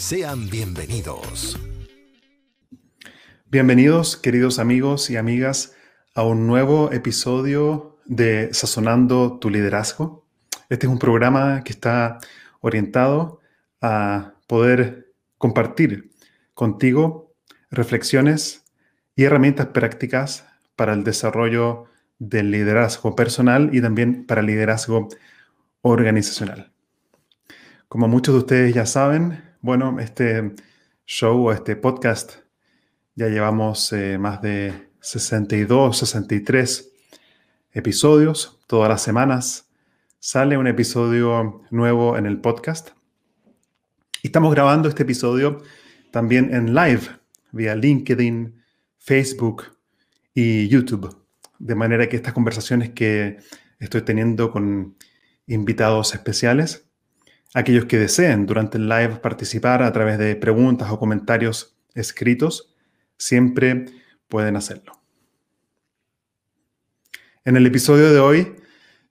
Sean bienvenidos. Bienvenidos, queridos amigos y amigas, a un nuevo episodio de Sazonando tu Liderazgo. Este es un programa que está orientado a poder compartir contigo reflexiones y herramientas prácticas para el desarrollo del liderazgo personal y también para el liderazgo organizacional. Como muchos de ustedes ya saben, bueno, este show este podcast ya llevamos eh, más de 62, 63 episodios. Todas las semanas sale un episodio nuevo en el podcast. Y estamos grabando este episodio también en live vía LinkedIn, Facebook y YouTube. De manera que estas conversaciones que estoy teniendo con invitados especiales Aquellos que deseen durante el live participar a través de preguntas o comentarios escritos, siempre pueden hacerlo. En el episodio de hoy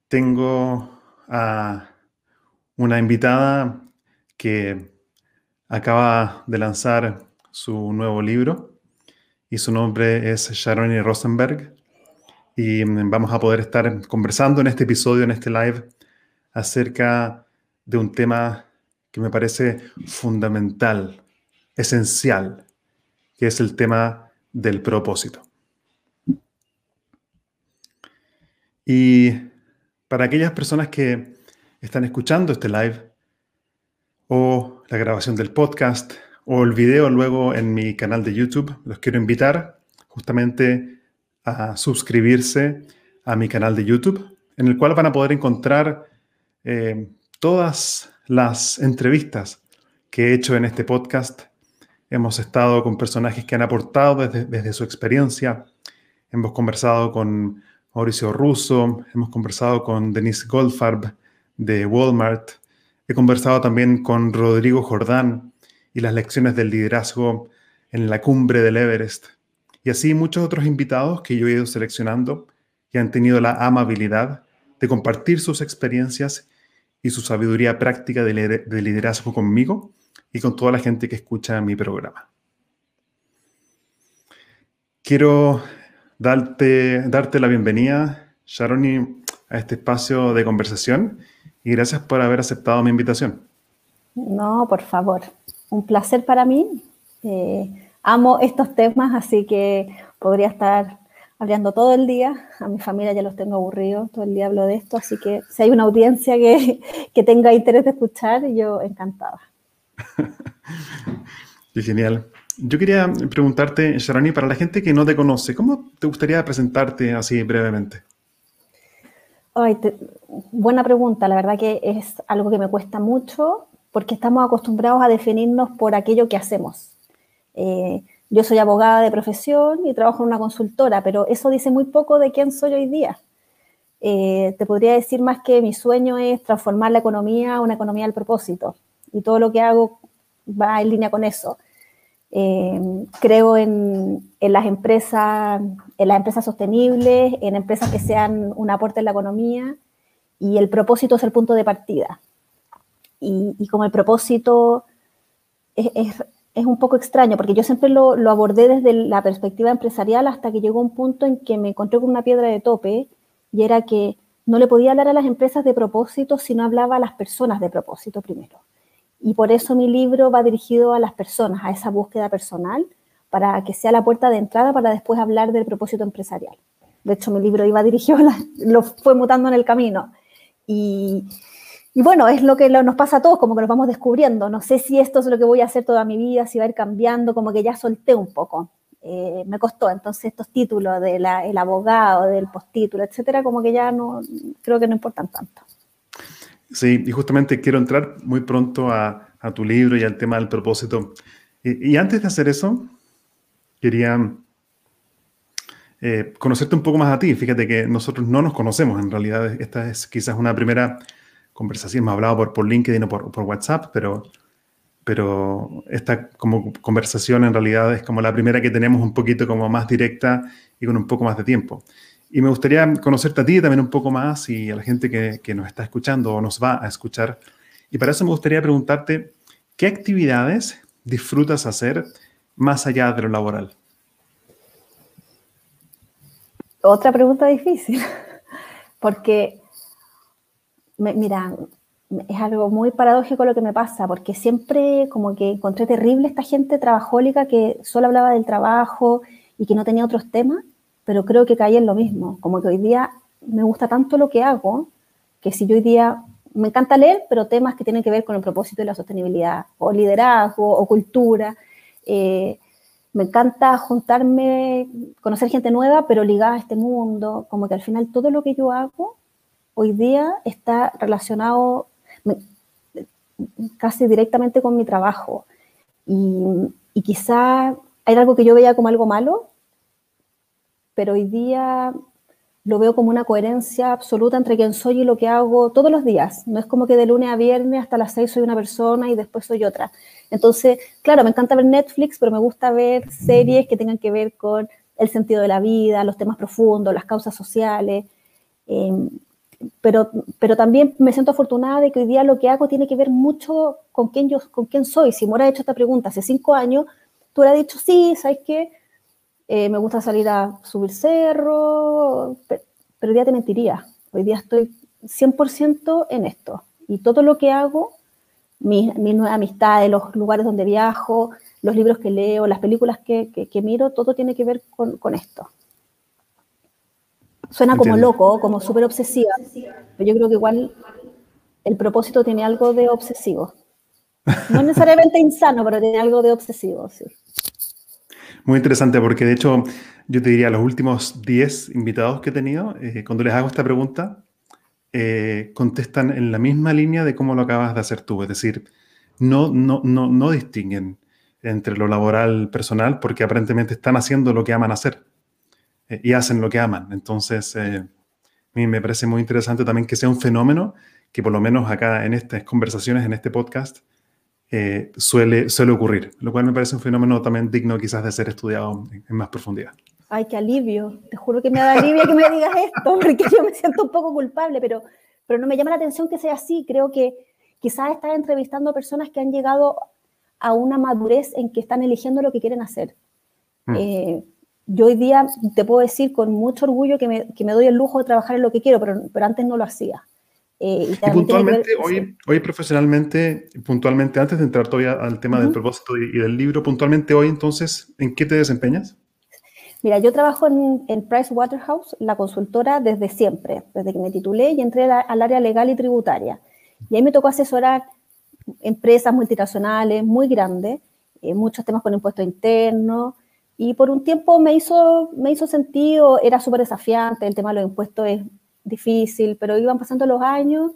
tengo a una invitada que acaba de lanzar su nuevo libro y su nombre es Sharon Rosenberg. Y vamos a poder estar conversando en este episodio, en este live, acerca de un tema que me parece fundamental, esencial, que es el tema del propósito. Y para aquellas personas que están escuchando este live o la grabación del podcast o el video luego en mi canal de YouTube, los quiero invitar justamente a suscribirse a mi canal de YouTube, en el cual van a poder encontrar eh, todas las entrevistas que he hecho en este podcast. Hemos estado con personajes que han aportado desde, su experiencia. Hemos conversado con Mauricio Russo, hemos conversado con Denise Goldfarb de Walmart, he conversado también con Rodrigo Jordán y las lecciones del liderazgo en la cumbre del Everest. Y así muchos otros invitados que yo he ido seleccionando y han tenido la amabilidad de compartir sus experiencias y su sabiduría práctica de liderazgo conmigo y con toda la gente que escucha mi programa. Quiero darte, darte la bienvenida, Sharoni, a este espacio de conversación y gracias por haber aceptado mi invitación. No, por favor, un placer para mí. Eh, amo estos temas, así que podría estar hablando todo el día. A mi familia ya los tengo aburridos, todo el día hablo de esto, así que si hay una audiencia que, que tenga interés de escuchar, yo encantada. Qué genial. Yo quería preguntarte, Sharani, para la gente que no te conoce, ¿cómo te gustaría presentarte así brevemente? Ay, buena pregunta. La verdad que es algo que me cuesta mucho porque estamos acostumbrados a definirnos por aquello que hacemos. Eh, yo soy abogada de profesión y trabajo en una consultora, pero eso dice muy poco de quién soy hoy día. Eh, te podría decir más que mi sueño es transformar la economía a una economía del propósito y todo lo que hago va en línea con eso. Eh, creo en, las empresas, en las empresas sostenibles, en empresas que sean un aporte en la economía y el propósito es el punto de partida. Y, como el propósito es es un poco extraño, porque yo siempre lo, abordé desde la perspectiva empresarial hasta que llegó un punto en que me encontré con una piedra de tope y era que no le podía hablar a las empresas de propósito si no hablaba a las personas de propósito primero. Y por eso mi libro va dirigido a las personas, a esa búsqueda personal, para que sea la puerta de entrada para después hablar del propósito empresarial. De hecho, mi libro iba dirigido, lo fue mutando en el camino. Y, y bueno, es lo que nos pasa a todos, como que nos vamos descubriendo. No sé si esto es lo que voy a hacer toda mi vida, si va a ir cambiando, como que ya solté un poco. Eh, me costó. Entonces, estos títulos del el abogado, del postítulo, etcétera, como que ya no, creo que no importan tanto. Sí, y justamente quiero entrar muy pronto a, a tu libro y al tema del propósito. Y, y antes de hacer eso, quería eh, conocerte un poco más a ti. Fíjate que nosotros no nos conocemos, en realidad esta es quizás una primera conversación, hemos hablado por, por LinkedIn o por, por, WhatsApp, pero, pero esta como conversación en realidad es como la primera que tenemos un poquito como más directa y con un poco más de tiempo. Y me gustaría conocerte a ti también un poco más y a la gente que, que nos está escuchando o nos va a escuchar. Y para eso me gustaría preguntarte, ¿qué actividades disfrutas hacer más allá de lo laboral? Otra pregunta difícil, porque, mira, es algo muy paradójico lo que me pasa, porque siempre como que encontré terrible esta gente trabajólica que solo hablaba del trabajo y que no tenía otros temas, pero creo que caí en lo mismo, como que hoy día me gusta tanto lo que hago, que si yo hoy día me encanta leer, pero temas que tienen que ver con el propósito de la sostenibilidad, o liderazgo, o cultura, eh, me encanta juntarme, conocer gente nueva, pero ligada a este mundo, como que al final todo lo que yo hago hoy día está relacionado casi directamente con mi trabajo. Y, y quizá hay algo que yo veía como algo malo, pero hoy día lo veo como una coherencia absoluta entre quién soy y lo que hago todos los días. No es como que de lunes a viernes hasta las seis soy una persona y después soy otra. Entonces, claro, me encanta ver Netflix, pero me gusta ver series que tengan que ver con el sentido de la vida, los temas profundos, las causas sociales. Em, pero, pero también me siento afortunada de que hoy día lo que hago tiene que ver mucho con quién, yo, con quién soy. Si me hubiera hecho esta pregunta hace cinco años, tú hubieras dicho, sí, ¿sabes qué? Eh, me gusta salir a subir cerro, pero, hoy día te mentiría. Hoy día estoy 100% en esto. Y todo lo que hago, mis, nuevas amistades, los lugares donde viajo, los libros que leo, las películas que, miro, todo tiene que ver con esto. Suena como loco, como súper obsesiva, pero yo creo que igual el propósito tiene algo de obsesivo. No necesariamente insano, pero tiene algo de obsesivo, sí. Muy interesante porque de hecho yo te diría los últimos 10 invitados que he tenido, eh, cuando les hago esta pregunta, eh, contestan en la misma línea de cómo lo acabas de hacer tú, es decir, no, no, no, no distinguen entre lo laboral personal porque aparentemente están haciendo lo que aman hacer eh, y hacen lo que aman. Entonces, a mí me parece muy interesante también que sea un fenómeno que por lo menos acá en estas conversaciones, en este podcast, eh, suele, suele ocurrir, lo cual me parece un fenómeno también digno quizás de ser estudiado en, más profundidad. Ay, qué alivio. Te juro que me da alivio que me digas esto, porque yo me siento un poco culpable, pero, pero no me llama la atención que sea así. Creo que quizás estás entrevistando a personas que han llegado a una madurez en que están eligiendo lo que quieren hacer. Mm. Eh, yo hoy día te puedo decir con mucho orgullo que me, que me, doy el lujo de trabajar en lo que quiero, pero, pero antes no lo hacía. Eh, y, puntualmente, hoy, hoy profesionalmente, puntualmente, antes de entrar todavía al tema del propósito y, del libro, puntualmente hoy entonces, ¿en qué te desempeñas? Mira, yo trabajo en, en Price Waterhouse, la consultora, desde siempre, desde que me titulé y entré al área legal y tributaria. Y ahí me tocó asesorar empresas multinacionales muy grandes, eh, muchos temas con impuestos internos, y por un tiempo me hizo, me hizo sentido, era súper desafiante, el tema de los impuestos es difícil, pero iban pasando los años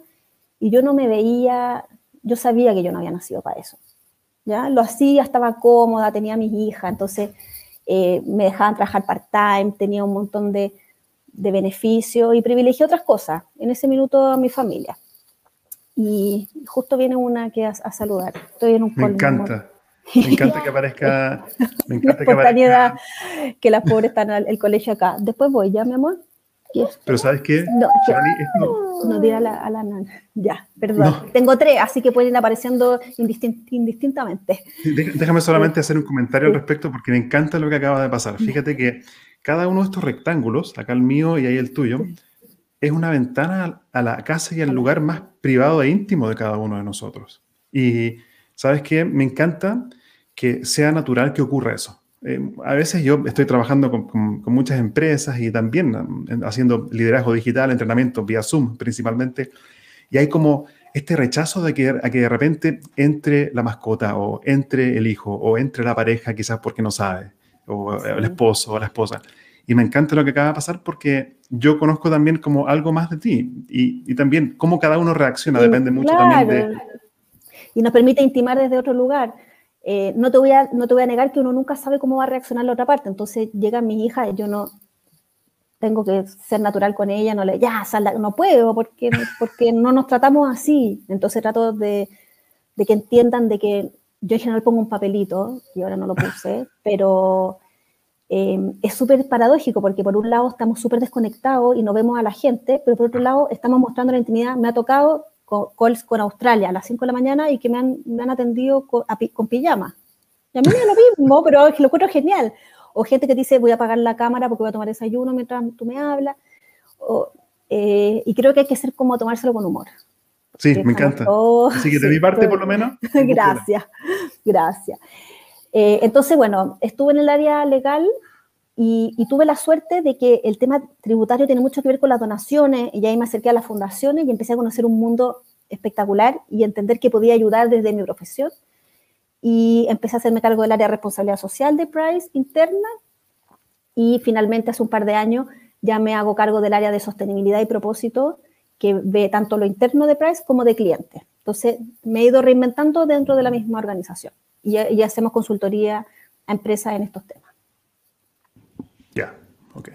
y yo no me veía, yo sabía que yo no había nacido para eso. ¿ya? Lo hacía, estaba cómoda, tenía a mis hijas, entonces eh, me dejaban trabajar part-time, tenía un montón de, de beneficios y privilegié otras cosas. En ese minuto a mi familia. Y justo viene una que a, a saludar. Estoy en un Me encanta. Me encanta que aparezca. Me encanta que aparezca. Que las pobres están en el colegio acá. Después voy, ¿ya, mi amor? Pero ¿sabes qué? No, no, no a la, a la nana. Ya, perdón. Tengo tres, así que pueden ir apareciendo indistintamente. Déjame solamente hacer un comentario al respecto porque me encanta lo que acaba de pasar. Fíjate que cada uno de estos rectángulos, acá el mío y ahí el tuyo, es una ventana a la casa y al lugar más privado e íntimo de cada uno de nosotros. Y ¿sabes qué? Me encanta que sea natural que ocurra eso. eh, a veces yo estoy trabajando con, muchas empresas y también haciendo liderazgo digital, entrenamiento vía Zoom principalmente, y hay como este rechazo de que, a que de repente entre la mascota o entre el hijo o entre la pareja, quizás porque no sabe, o el esposo o la esposa. Y me encanta lo que acaba de pasar porque yo conozco también como algo más de ti y, también cómo cada uno reacciona, depende mucho también de... Y nos permite intimar desde otro lugar. Eh, no, te voy a, no te voy a negar que uno nunca sabe cómo va a reaccionar la otra parte. Entonces llega mi hija y yo no tengo que ser natural con ella, no le, ya, salda, no puedo porque, porque no nos tratamos así. Entonces trato de, de que entiendan de que yo en general pongo un papelito, y ahora no lo puse, pero Em, es súper paradójico porque por un lado estamos súper desconectados y no vemos a la gente, pero por otro lado estamos mostrando la intimidad. Me ha tocado calls con Australia a las 5 de la mañana y que me han, me han atendido con, pijama. Y a mí es lo mismo, pero es que lo encuentro genial. O gente que dice, voy a apagar la cámara porque voy a tomar desayuno mientras tú me hablas. Eh, y creo que hay que ser como tomárselo con humor. Sí, me encanta. Así que de mi parte, por lo menos. gracias, gracias. Eh, entonces, bueno, estuve en el área legal y, tuve la suerte de que el tema tributario tiene mucho que ver con las donaciones y ahí me acerqué a las fundaciones y empecé a conocer un mundo espectacular y entender que podía ayudar desde mi profesión. Y empecé a hacerme cargo del área de responsabilidad social de Price interna y finalmente hace un par de años ya me hago cargo del área de sostenibilidad y propósito que ve tanto lo interno de Price como de clientes. Entonces me he ido reinventando dentro de la misma organización y, hacemos consultoría a empresas en estos temas. Ya, ok.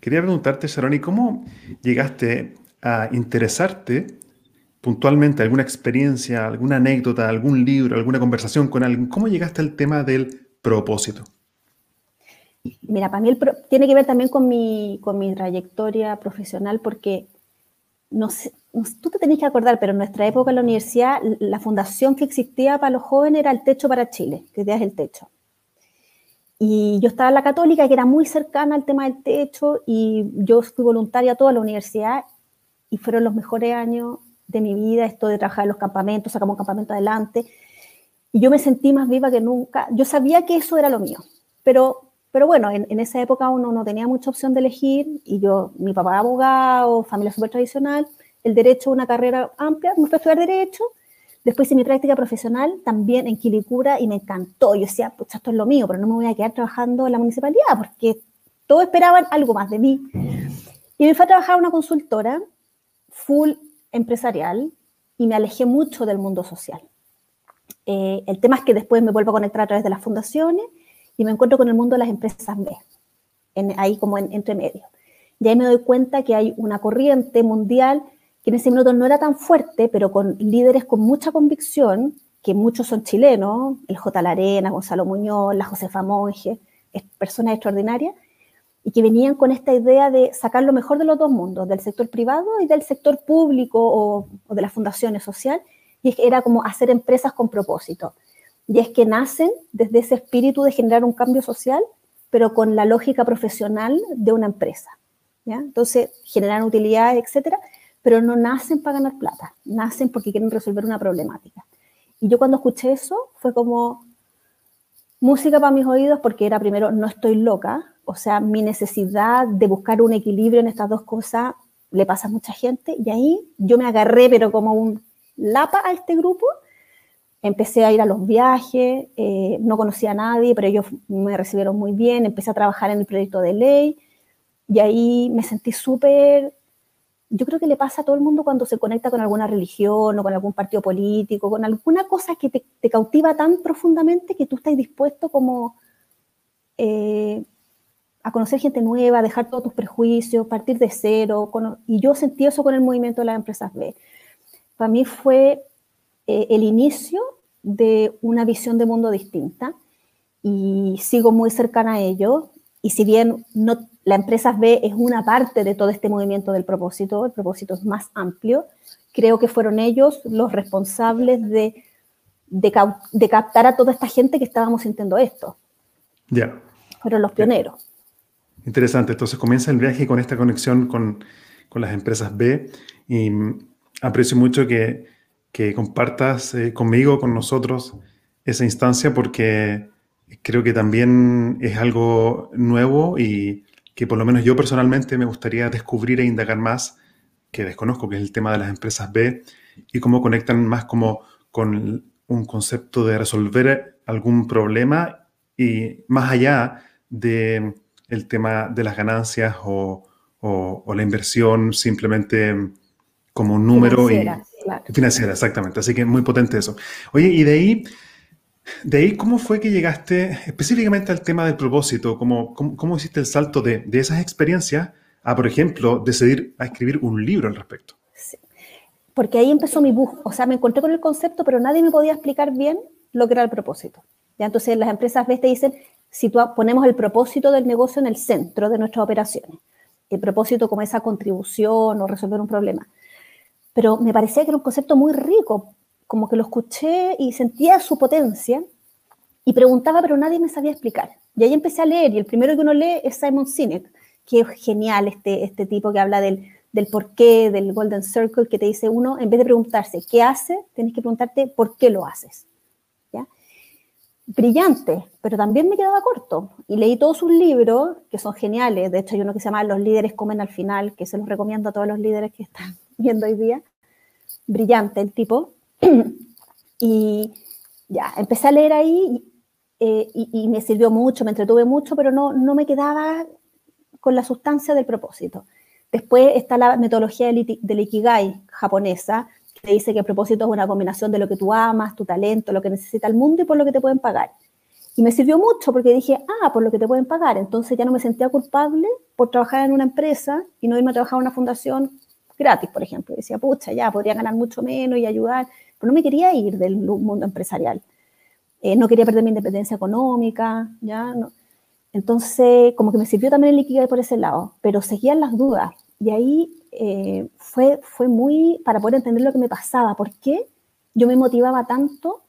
Quería preguntarte, Sharoni, ¿cómo llegaste a interesarte puntualmente, alguna experiencia, alguna anécdota, algún libro, alguna conversación con alguien? ¿Cómo llegaste al tema del propósito? Mira, para mí tiene que ver también con mi, con mi trayectoria profesional porque no sé, tú te tenés que acordar, pero en nuestra época en la universidad, la fundación que existía para los jóvenes era el Techo para Chile, que ya es el Techo. Y yo estaba en la católica, que era muy cercana al tema del techo, y yo fui voluntaria toda la universidad, y fueron los mejores años de mi vida, esto de trabajar en los campamentos, sacamos un campamento adelante, y yo me sentí más viva que nunca. Yo sabía que eso era lo mío, pero, pero bueno, en, en esa época uno no tenía mucha opción de elegir, y yo, mi papá abogado, familia súper tradicional, el derecho una carrera amplia, me fui a estudiar derecho, después hice mi práctica profesional también en Quilicura y me encantó. Yo decía, pues esto es lo mío, pero no me voy a quedar trabajando en la municipalidad porque todos esperaban algo más de mí. Y me fui a trabajar a una consultora full empresarial y me alejé mucho del mundo social. Eh, el tema es que después me vuelvo a conectar a través de las fundaciones y me encuentro con el mundo de las empresas B, ahí como en, entre medio. Y ahí me doy cuenta que hay una corriente mundial que en ese minuto no era tan fuerte, pero con líderes con mucha convicción, que muchos son chilenos, el J. Larena, Gonzalo Muñoz, la Josefa Monge, personas extraordinarias, y que venían con esta idea de sacar lo mejor de los dos mundos, del sector privado y del sector público o, de las fundaciones sociales, y es que era como hacer empresas con propósito. Y es que nacen desde ese espíritu de generar un cambio social, pero con la lógica profesional de una empresa. ¿ya? Entonces, generan utilidades, etcétera, pero no nacen para ganar plata, nacen porque quieren resolver una problemática. Y yo cuando escuché eso fue como música para mis oídos porque era primero, no estoy loca, o sea, mi necesidad de buscar un equilibrio en estas dos cosas le pasa a mucha gente y ahí yo me agarré, pero como un lapa a este grupo, empecé a ir a los viajes, eh, no conocía a nadie, pero ellos me recibieron muy bien, empecé a trabajar en el proyecto de ley y ahí me sentí súper yo creo que le pasa a todo el mundo cuando se conecta con alguna religión o con algún partido político, con alguna cosa que te, cautiva tan profundamente que tú estás dispuesto como eh, a conocer gente nueva, dejar todos tus prejuicios, partir de cero. y yo sentí eso con el movimiento de las empresas B. Para mí fue eh, el inicio de una visión de mundo distinta y sigo muy cercana a ello. Y si bien no la empresa B es una parte de todo este movimiento del propósito, el propósito es más amplio. Creo que fueron ellos los responsables de, de, captar a toda esta gente que estábamos sintiendo esto. Ya. Fueron los pioneros. Interesante. Entonces comienza el viaje con esta conexión con, con las empresas B y aprecio mucho que, que compartas eh, conmigo, con nosotros, esa instancia porque creo que también es algo nuevo y que por lo menos yo personalmente me gustaría descubrir e indagar más, que desconozco, que es el tema de las empresas B y cómo conectan más como con un concepto de resolver algún problema y más allá de el tema de las ganancias o, la inversión simplemente como un número financiera, y financiera, exactamente. Así que muy potente eso. Oye, y de ahí, de ahí, ¿cómo fue que llegaste específicamente al tema del propósito? ¿Cómo, cómo, hiciste el salto de, esas experiencias a, por ejemplo, decidir a escribir un libro al respecto? Sí. Porque ahí empezó mi búsqueda. O sea, me encontré con el concepto, pero nadie me podía explicar bien lo que era el propósito. ¿Ya? Entonces, las empresas ves te dicen, si ponemos el propósito del negocio en el centro de nuestras operaciones, el propósito como esa contribución o resolver un problema. Pero me parecía que era un concepto muy rico, como que lo escuché y sentía su potencia y preguntaba, pero nadie me sabía explicar. Y ahí empecé a leer, y el primero que uno lee es Simon Sinek, que es genial este, este tipo que habla del, del porqué, del Golden Circle, que te dice uno, en vez de preguntarse qué hace, tienes que preguntarte por qué lo haces brillante, pero también me quedaba corto. Y leí todos sus libros, que son geniales. De hecho, hay uno que se llama Los líderes comen al final, que se los recomiendo a todos los líderes que están viendo hoy día. Brillante el tipo. Y ya, empecé a leer ahí eh, y, me sirvió mucho, me entretuve mucho, pero no, no me quedaba con la sustancia del propósito. Después está la metodología del, Ikigai japonesa, te dice que el propósito es una combinación de lo que tú amas, tu talento, lo que necesita el mundo y por lo que te pueden pagar. Y me sirvió mucho porque dije, ah, por lo que te pueden pagar. Entonces ya no me sentía culpable por trabajar en una empresa y no irme a trabajar en una fundación gratis, por ejemplo. decía, pucha, ya podría ganar mucho menos y ayudar, no me quería ir del mundo empresarial. Eh, no quería perder mi independencia económica, ya. Entonces, como que me sirvió también el Ikigai por ese lado, pero seguían las dudas. Y ahí eh, fue, fue muy para poder entender lo que me pasaba, por qué yo me motivaba tanto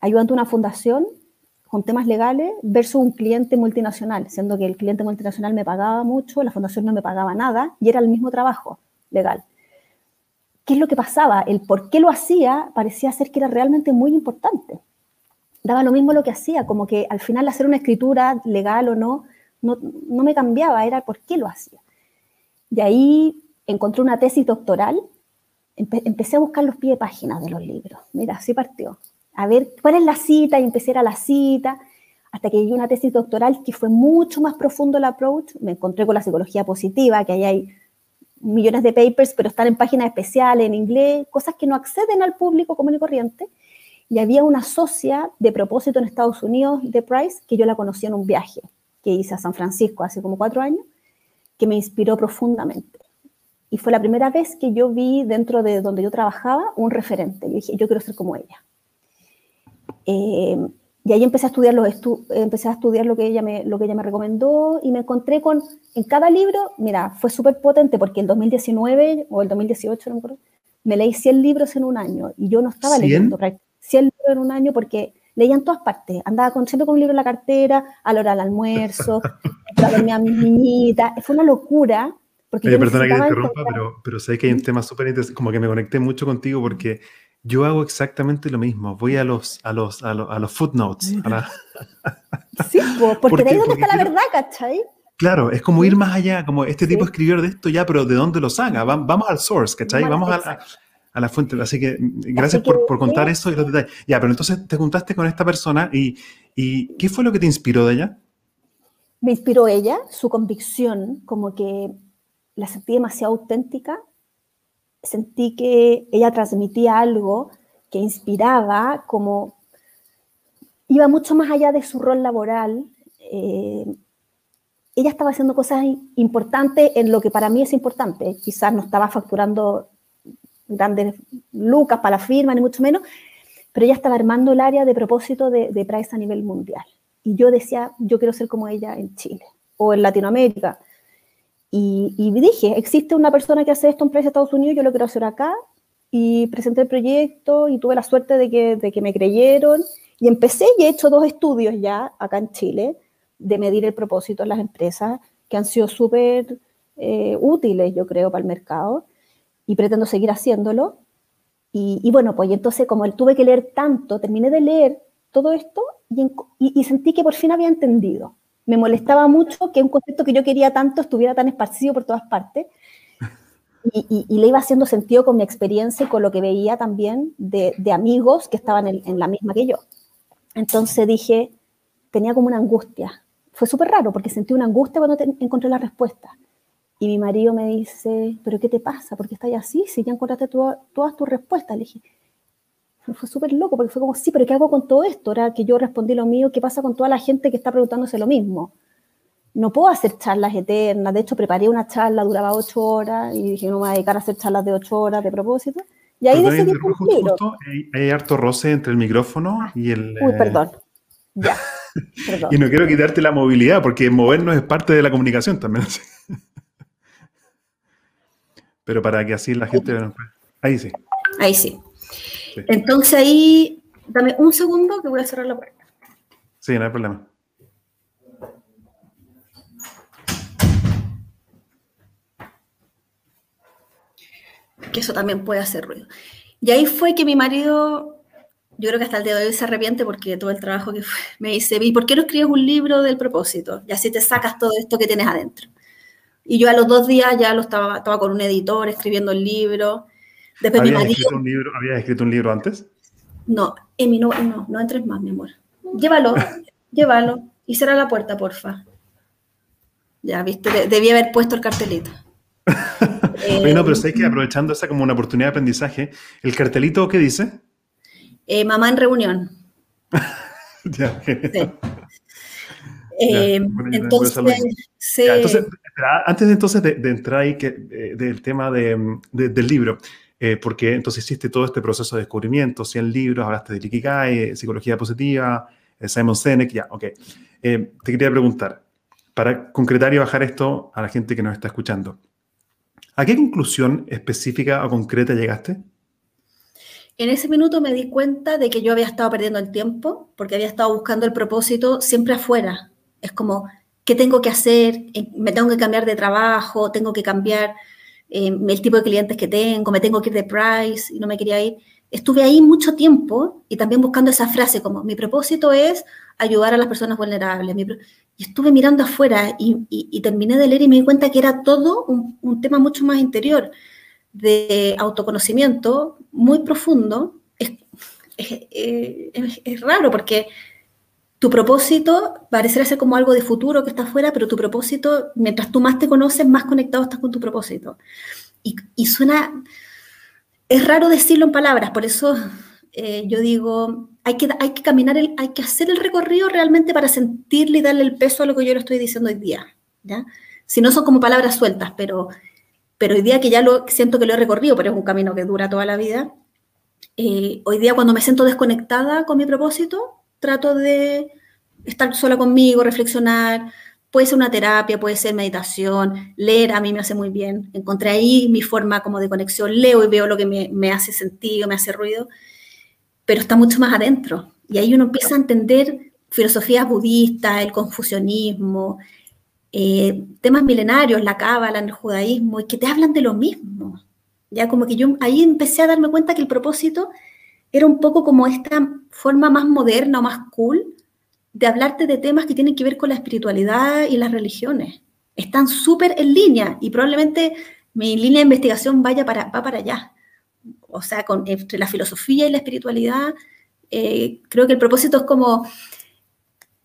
ayudando a una fundación con temas legales versus un cliente multinacional, siendo que el cliente multinacional me pagaba mucho, la fundación no me pagaba nada y era el mismo trabajo legal. ¿Qué es lo que pasaba? El por qué lo hacía parecía ser que era realmente muy importante. Daba lo mismo lo que hacía, como que al final hacer una escritura legal o no, no, no me cambiaba, era por qué lo hacía. Y ahí encontré una tesis doctoral, empecé a buscar los pies de página de los libros. Mira, así partió. A ver, ¿cuál es la cita? Y empecé a la cita, hasta que llegué a una tesis doctoral que fue mucho más profundo el approach. Me encontré con la psicología positiva, que ahí hay millones de papers, pero están en páginas especiales, en inglés, cosas que no acceden al público común y corriente. Y había una socia de propósito en Estados Unidos de Price, que yo la conocí en un viaje que hice a San Francisco hace como cuatro años, que me inspiró profundamente. Y fue la primera vez que yo vi dentro de donde yo trabajaba un referente. Yo dije, yo quiero ser como ella. Eh, y ahí empecé a estudiar, los empecé a estudiar lo, que ella me, lo que ella me recomendó y me encontré con, en cada libro, mira, fue súper potente porque en 2019 o el 2018, no me acuerdo, me leí 100 libros en un año y yo no estaba leyendo 100 libros en un año porque leía en todas partes. Andaba con, siempre con un libro en la cartera, a la hora del almuerzo, a dormir a mis niñitas. Fue una locura Oye, perdona que te interrumpa, pero, pero sé que hay un tema súper interesante, como que me conecté mucho contigo porque yo hago exactamente lo mismo. Voy a los, a los, a los, footnotes. Sí, porque, de ahí donde está la verdad, ¿cachai? Claro, es como ir más allá, como este tipo escribió de esto ya, pero ¿de dónde lo saca? Vamos al source, ¿cachai? Vamos a, a, la fuente. Así que gracias por, por, contar eso y los detalles. Ya, pero entonces te juntaste con esta persona y, y ¿qué fue lo que te inspiró de ella? Me inspiró ella, su convicción, como que la sentí demasiado auténtica, sentí que ella transmitía algo que inspiraba, como iba mucho más allá de su rol laboral. Eh, ella estaba haciendo cosas importantes en lo que para mí es importante. Quizás no estaba facturando grandes lucas para la firma, ni mucho menos, pero ella estaba armando el área de propósito de, de Price a nivel mundial. Y yo decía, yo quiero ser como ella en Chile o en Latinoamérica. Y, dije, existe una persona que hace esto en Price Estados Unidos, yo lo quiero hacer acá. Y presenté el proyecto y tuve la suerte de que, de que me creyeron. Y empecé y he hecho dos estudios ya acá en Chile de medir el propósito en las empresas que han sido súper eh, útiles, yo creo, para el mercado. Y pretendo seguir haciéndolo. Y, y bueno, pues entonces como tuve que leer tanto, terminé de leer todo esto y, sentí que por fin había entendido. Me molestaba mucho que un concepto que yo quería tanto estuviera tan esparcido por todas partes. Y, le iba haciendo sentido con mi experiencia y con lo que veía también de, amigos que estaban en, la misma que yo. Entonces dije, tenía como una angustia. Fue súper raro porque sentí una angustia cuando encontré la respuesta. Y mi marido me dice, ¿pero qué te pasa? ¿Por qué estás así? Si ya encontraste todas tus respuestas. Le dije, fue súper loco porque fue como, sí, pero ¿qué hago con todo esto? Era que yo respondí lo mío, ¿qué pasa con toda la gente que está preguntándose lo mismo? No puedo hacer charlas eternas, de hecho preparé una charla, duraba ocho horas y dije, no me voy a dedicar a hacer charlas de ocho horas de propósito. Y ahí decidí justo, hay, harto roce entre el micrófono y el... Uy, eh, perdón. Ya. y no quiero quitarte la movilidad porque movernos es parte de la comunicación también. pero para que así la gente... Ahí sí. Ahí sí. Entonces ahí, dame un segundo que voy a cerrar la puerta. Sí, no hay problema. Que eso también puede hacer ruido. Y ahí fue que mi marido, yo creo que hasta el día de hoy se arrepiente porque todo el trabajo que fue, me dice, ¿y por qué no escribes un libro del propósito? Y así te sacas todo esto que tienes adentro. Y yo a los dos días ya lo estaba, estaba con un editor escribiendo el libro. ¿Habías, escrito un libro, escrito un libro antes? No, Emi, no, no, no entres más, mi amor. Llévalo, llévalo y cerra la puerta, porfa. Ya, viste, debí haber puesto el cartelito. bueno, pero sé que aprovechando esa como una oportunidad de aprendizaje, ¿el cartelito qué dice? Eh, mamá en reunión. ya, eh, entonces, entonces antes de, entonces de, entrar ahí que, eh, del tema de, del libro, eh, porque entonces hiciste todo este proceso de descubrimiento, 100 libros, hablaste de Ikigai, eh, psicología positiva, eh, Simon Sinek, ya, ok. te quería preguntar, para concretar y bajar esto a la gente que nos está escuchando, ¿a qué conclusión específica o concreta llegaste? En ese minuto me di cuenta de que yo había estado perdiendo el tiempo porque había estado buscando el propósito siempre afuera. Es como, ¿qué tengo que hacer? Me tengo que cambiar de trabajo, tengo que cambiar eh, el tipo de clientes que tengo, me tengo que ir de Price y no me quería ir. Estuve ahí mucho tiempo y también buscando esa frase como mi propósito es ayudar a las personas vulnerables. y estuve mirando afuera y, terminé de leer y me di cuenta que era todo un, tema mucho más interior, de autoconocimiento muy profundo. Es, es raro porque tu propósito parecerá ser como algo de futuro que está afuera, pero tu propósito, mientras tú más te conoces, más conectado estás con tu propósito. Y, suena, es raro decirlo en palabras, por eso eh, yo digo, hay que, hay que caminar, el, hay que hacer el recorrido realmente para sentirle y darle el peso a lo que yo le estoy diciendo hoy día. ¿ya? Si no son como palabras sueltas, pero, pero hoy día que ya lo siento que lo he recorrido, pero es un camino que dura toda la vida, eh, hoy día cuando me siento desconectada con mi propósito, trato de estar sola conmigo, reflexionar. Puede ser una terapia, puede ser meditación, leer a mí me hace muy bien. Encontré ahí mi forma como de conexión, leo y veo lo que me, hace sentido, me hace ruido, pero está mucho más adentro. Y ahí uno empieza a entender filosofías budistas, el confucianismo, eh, temas milenarios, la cábala, el judaísmo, y que te hablan de lo mismo. Ya como que yo ahí empecé a darme cuenta que el propósito era un poco como esta forma más moderna o más cool de hablarte de temas que tienen que ver con la espiritualidad y las religiones. Están súper en línea y probablemente mi línea de investigación vaya para, va para allá. O sea, entre la filosofía y la espiritualidad, eh, creo que el propósito es como,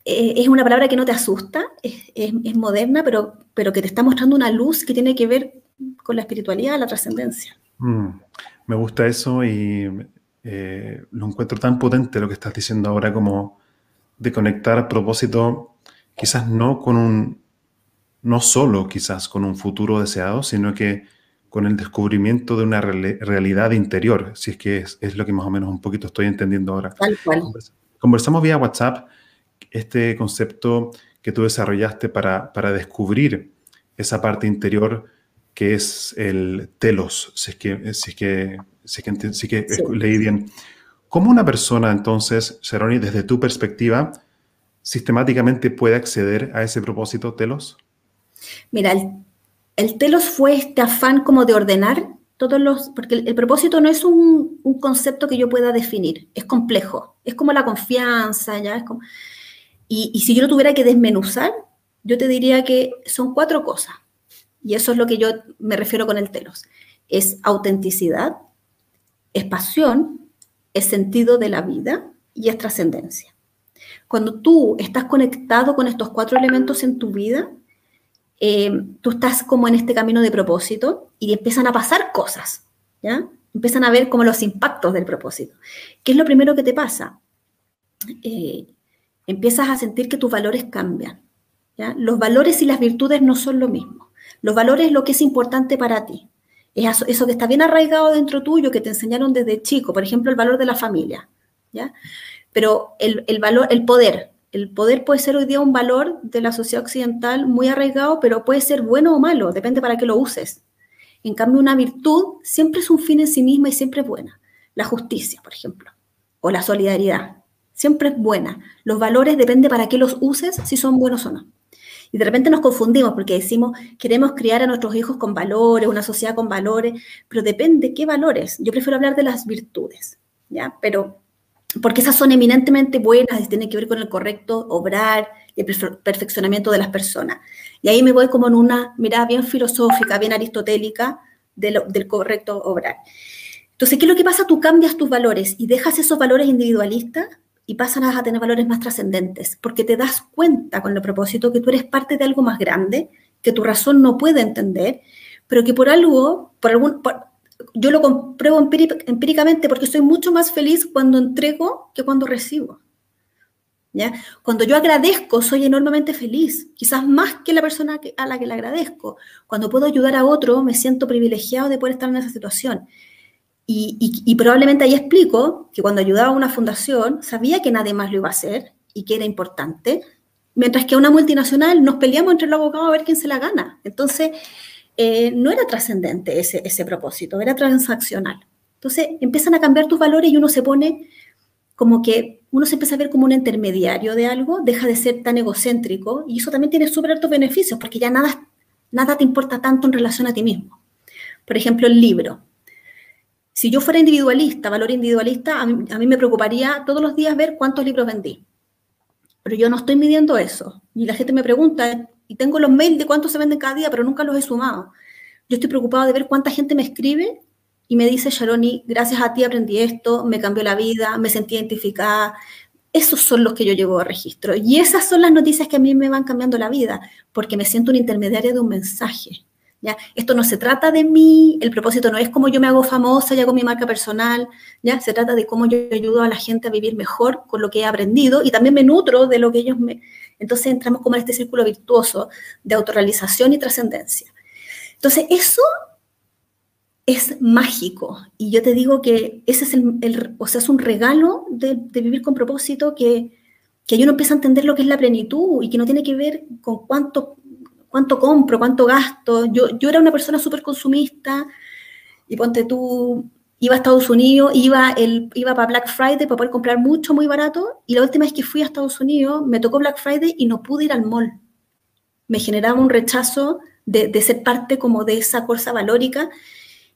eh, es una palabra que no te asusta, es, moderna, pero, pero que te está mostrando una luz que tiene que ver con la espiritualidad, la trascendencia. Mm, me gusta eso y eh, lo encuentro tan potente lo que estás diciendo ahora como de conectar a propósito, quizás no con un, no solo quizás con un futuro deseado, sino que con el descubrimiento de una realidad interior, si es que es, lo que más o menos un poquito estoy entendiendo ahora. Tal cual. Conversamos vía WhatsApp este concepto que tú desarrollaste para, para descubrir esa parte interior que es el telos, si es que, si es que sí que, leí bien. ¿Cómo una persona entonces, Seroni, desde tu perspectiva, sistemáticamente puede acceder a ese propósito telos? Mira, el, telos fue este afán como de ordenar todos los, porque el, propósito no es un, concepto que yo pueda definir, es complejo, es como la confianza, ¿ya? Es como, y, y si yo lo tuviera que desmenuzar, yo te diría que son cuatro cosas, y eso es lo que yo me refiero con el telos. Es autenticidad, es pasión, es sentido de la vida y es trascendencia. Cuando tú estás conectado con estos cuatro elementos en tu vida, eh, tú estás como en este camino de propósito y empiezan a pasar cosas, ¿ya? Empiezan a ver como los impactos del propósito. ¿Qué es lo primero que te pasa? Eh, empiezas a sentir que tus valores cambian. Los valores y las virtudes no son lo mismo. Los valores es lo que es importante para ti. Es eso que está bien arraigado dentro tuyo, que te enseñaron desde chico, por ejemplo, el valor de la familia. ¿ya? Pero el, el valor, el poder, el poder puede ser hoy día un valor de la sociedad occidental muy arraigado, pero puede ser bueno o malo, depende para qué lo uses. En cambio, una virtud siempre es un fin en sí misma y siempre es buena. La justicia, por ejemplo, o la solidaridad, siempre es buena. Los valores depende para qué los uses, si son buenos o no. Y de repente nos confundimos porque decimos, queremos criar a nuestros hijos con valores, una sociedad con valores, pero depende qué valores. Yo prefiero hablar de las virtudes, ¿ya? Pero porque esas son eminentemente buenas y tienen que ver con el correcto obrar y el perfeccionamiento de las personas. Y ahí me voy como en una mirada bien filosófica, bien aristotélica del correcto obrar. Entonces, ¿qué es lo que pasa? Tú cambias tus valores y dejas esos valores individualistas y pasas a tener valores más trascendentes, porque te das cuenta con el propósito que tú eres parte de algo más grande, que tu razón no puede entender, pero que por algo, por algún, yo lo compruebo empíricamente porque soy mucho más feliz cuando entrego que cuando recibo. ¿Ya? Cuando yo agradezco, soy enormemente feliz, quizás más que la persona a la que le agradezco. Cuando puedo ayudar a otro, me siento privilegiado de poder estar en esa situación. Y, probablemente ahí explico que cuando ayudaba a una fundación, sabía que nadie más lo iba a hacer y que era importante, mientras que a una multinacional nos peleamos entre los abogados a ver quién se la gana. Entonces, eh, no era trascendente ese, ese propósito, era transaccional. Entonces empiezan a cambiar tus valores y uno se pone como que uno se empieza a ver como un intermediario de algo, deja de ser tan egocéntrico y eso también tiene súper altos beneficios porque ya nada, nada te importa tanto en relación a ti mismo. Por ejemplo, el libro. Si yo fuera individualista, valor individualista, a mí, me preocuparía todos los días ver cuántos libros vendí. Pero yo no estoy midiendo eso. Y la gente me pregunta, y tengo los mails de cuántos se venden cada día, pero nunca los he sumado. Yo estoy preocupado de ver cuánta gente me escribe y me dice, Sharoni, gracias a ti aprendí esto, me cambió la vida, me sentí identificada. Esos son los que yo llevo a registro. Y esas son las noticias que a mí me van cambiando la vida, porque me siento un intermediario de un mensaje. Esto no se trata de mí, el propósito no es cómo yo me hago famosa y hago mi marca personal, ¿ya? Se trata de cómo yo ayudo a la gente a vivir mejor con lo que he aprendido y también me nutro de lo que ellos me, entonces entramos como en este círculo virtuoso de autorrealización y trascendencia. Entonces eso es mágico y yo te digo que ese es el, o sea, es un regalo de, vivir con propósito que, que uno empieza a entender lo que es la plenitud y que no tiene que ver con cuánto, cuánto compro, cuánto gasto. Yo, yo era una persona súper consumista y ponte tú, iba a Estados Unidos, iba, el, iba para Black Friday para poder comprar mucho, muy barato, y la última vez que fui a Estados Unidos me tocó Black Friday y no pude ir al mall. Me generaba un rechazo de, de ser parte como de esa fuerza valórica,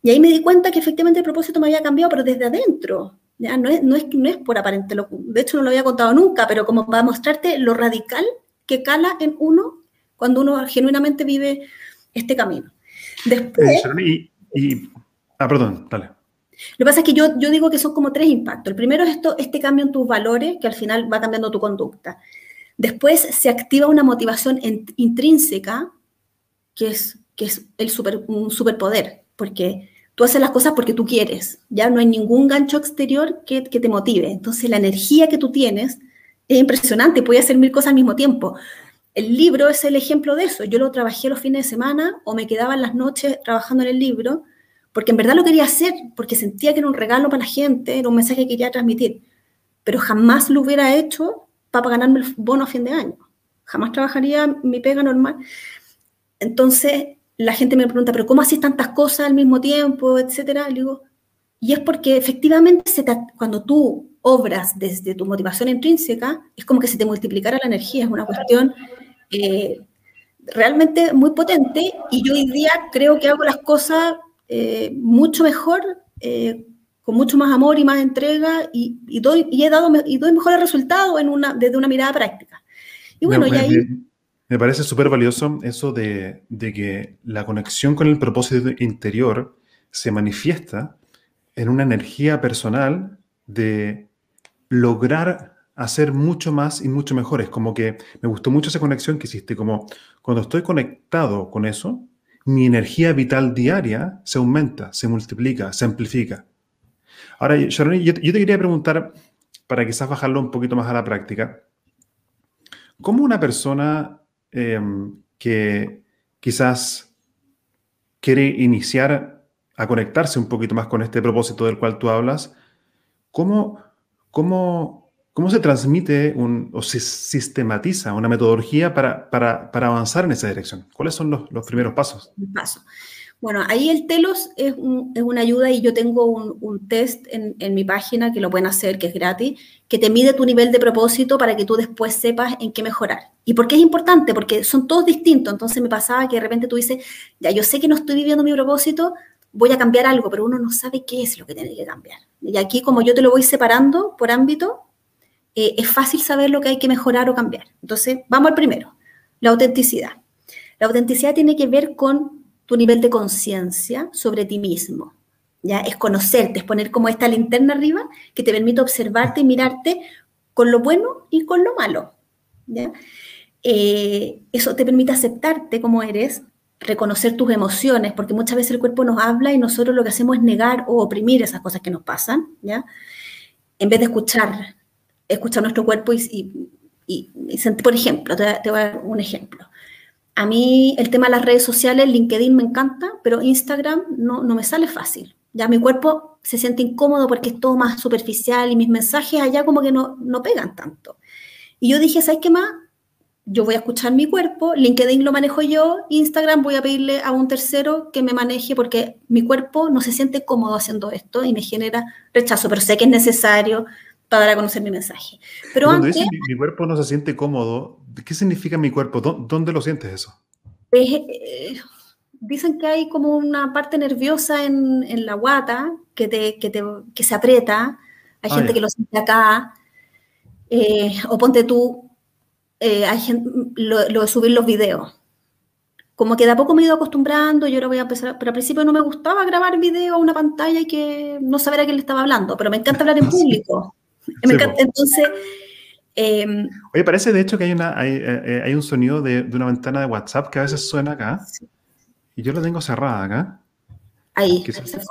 y ahí me di cuenta que efectivamente el propósito me había cambiado, pero desde adentro. ¿ya? No, es, no, es, no es por aparente, de hecho no lo había contado nunca, pero como para mostrarte lo radical que cala en uno cuando uno genuinamente vive este camino. Después... Y, y, ah, perdón, dale. Lo que pasa es que yo, yo digo que son como tres impactos. El primero es esto, este cambio en tus valores, que al final va cambiando tu conducta. Después se activa una motivación intrínseca, que es, que es el super, un superpoder, porque tú haces las cosas porque tú quieres, ya no hay ningún gancho exterior que, que te motive. Entonces la energía que tú tienes es impresionante, puedes hacer mil cosas al mismo tiempo. El libro es el ejemplo de eso. Yo lo trabajé los fines de semana o me quedaba en las noches trabajando en el libro porque en verdad lo quería hacer, porque sentía que era un regalo para la gente, era un mensaje que quería transmitir, pero jamás lo hubiera hecho para ganarme el bono a fin de año. Jamás trabajaría mi pega normal. Entonces, la gente me pregunta, ¿pero cómo haces tantas cosas al mismo tiempo, etcétera? Y digo, y es porque efectivamente cuando tú obras desde tu motivación intrínseca, es como que se te multiplicara la energía, es una cuestión eh, realmente muy potente y yo hoy día creo que hago las cosas eh, mucho mejor, eh, con mucho más amor y más entrega y, doy, y he dado, y doy mejores resultados en una, desde una mirada práctica. Y bueno, me, y ahí... Me, parece súper valioso eso de, de que la conexión con el propósito interior se manifiesta en una energía personal de lograr hacer mucho más y mucho mejor. Es como que me gustó mucho esa conexión que hiciste, como cuando estoy conectado con eso, mi energía vital diaria se aumenta, se multiplica, se amplifica. Ahora, Sharon, yo, te quería preguntar, para quizás bajarlo un poquito más a la práctica, ¿cómo una persona em, que quizás quiere iniciar a conectarse un poquito más con este propósito del cual tú hablas, cómo, cómo ¿Cómo se transmite o se sistematiza una metodología para, avanzar en esa dirección? ¿Cuáles son los, primeros pasos? Paso. Bueno, ahí el Telos es, una ayuda y yo tengo un, test en, mi página que lo pueden hacer, que es gratis, que te mide tu nivel de propósito para que tú después sepas en qué mejorar. ¿Y por qué es importante? Porque son todos distintos. Entonces me pasaba que de repente tú dices, ya yo sé que no estoy viviendo mi propósito, voy a cambiar algo, pero uno no sabe qué es lo que tiene que cambiar. Y aquí como yo te lo voy separando por ámbito, eh, es fácil saber lo que hay que mejorar o cambiar. Entonces, vamos al primero, la autenticidad. La autenticidad tiene que ver con tu nivel de conciencia sobre ti mismo. ¿ya? Es conocerte, es poner como esta linterna arriba que te permite observarte y mirarte con lo bueno y con lo malo. Eh, eso te permite aceptarte como eres, reconocer tus emociones, porque muchas veces el cuerpo nos habla y nosotros lo que hacemos es negar o oprimir esas cosas que nos pasan, ¿ya? En vez de escuchar escuchar nuestro cuerpo y, y, sentir, por ejemplo, te, voy a dar un ejemplo. A mí el tema de las redes sociales, LinkedIn me encanta, pero Instagram no, no me sale fácil. Ya mi cuerpo se siente incómodo porque es todo más superficial y mis mensajes allá como que no, no pegan tanto. Y yo dije, ¿sabes qué más? Yo voy a escuchar mi cuerpo, LinkedIn lo manejo yo, Instagram voy a pedirle a un tercero que me maneje porque mi cuerpo no se siente cómodo haciendo esto y me genera rechazo, pero sé que es necesario, para dar a conocer mi mensaje. Pero Cuando antes, mi, cuerpo no se siente cómodo, ¿qué significa mi cuerpo? ¿Dónde lo sientes eso? Eh, dicen que hay como una parte nerviosa en, en la guata que, te, que, te, que se aprieta. Hay ah, gente que lo siente acá. Eh, o ponte tú, eh, hay gente, lo, lo, de subir los videos. Como que de a poco me he ido acostumbrando, yo ahora voy a empezar, pero al principio no me gustaba grabar video a una pantalla y que no saber a quién le estaba hablando, pero me encanta hablar en público. Entonces... Em, Oye, parece de hecho que hay, una, hay, eh, eh, hay un sonido de, de, una ventana de WhatsApp que a veces suena acá. Y yo la tengo cerrada acá. Ahí, se fue.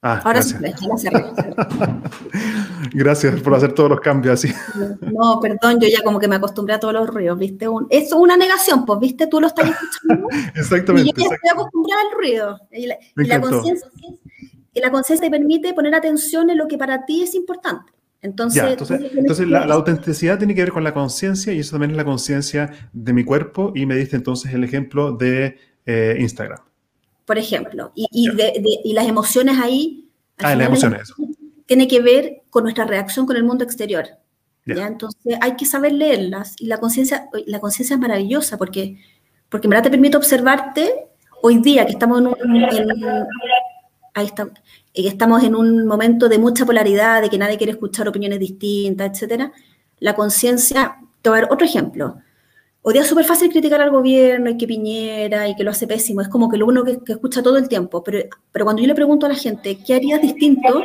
Ah, Ahora gracias. sí, la cerré. gracias por hacer todos los cambios así. No, perdón, yo ya como que me acostumbré a todos los ruidos, ¿viste? eso es una negación, pues, ¿viste? Tú lo estás escuchando. Exactamente. Y yo ya estoy acostumbrada al ruido. Y la, y la conciencia te permite poner atención en lo que para ti es importante. Entonces, entonces, la, autenticidad tiene que ver con la conciencia y eso también es la conciencia de mi cuerpo y me diste entonces el ejemplo de eh, Instagram. Por ejemplo, y, y, las emociones ahí... Ah, las emociones. Tiene que ver con nuestra reacción con el mundo exterior. ¿ya? Entonces hay que saber leerlas y la conciencia la conciencia es maravillosa porque, porque en verdad te permite observarte hoy día que estamos en un, ahí está, estamos en un momento de mucha polaridad, de que nadie quiere escuchar opiniones distintas, etcétera, la conciencia, te voy a dar otro ejemplo. Hoy día es súper fácil criticar al gobierno y que Piñera y que lo hace pésimo, es como que lo uno que, escucha todo el tiempo, pero, pero cuando yo le pregunto a la gente, ¿qué harías distinto?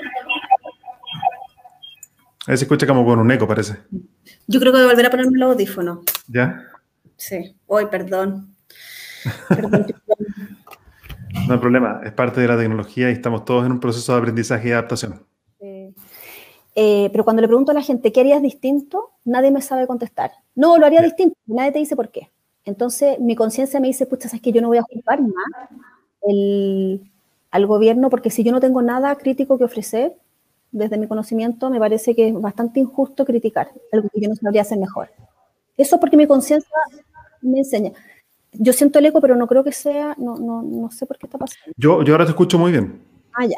A ver se escucha como con un eco, parece. Yo creo que voy a volver a ponerme el audífono. ¿Ya? Sí. Hoy, perdón. perdón. No hay problema, es parte de la tecnología y estamos todos en un proceso de aprendizaje y adaptación. Eh, pero cuando le pregunto a la gente, ¿qué harías distinto? Nadie me sabe contestar. No, lo haría distinto, nadie te dice por qué. Entonces mi conciencia me dice, pucha, es que yo no voy a juzgar más al gobierno porque si yo no tengo nada crítico que ofrecer, desde mi conocimiento, me parece que es bastante injusto criticar algo que yo no sabría hacer mejor. Eso porque mi conciencia me enseña yo siento el eco, pero no creo que sea, no, no, no sé por qué está pasando. Yo, yo ahora te escucho muy bien. Ah, ya.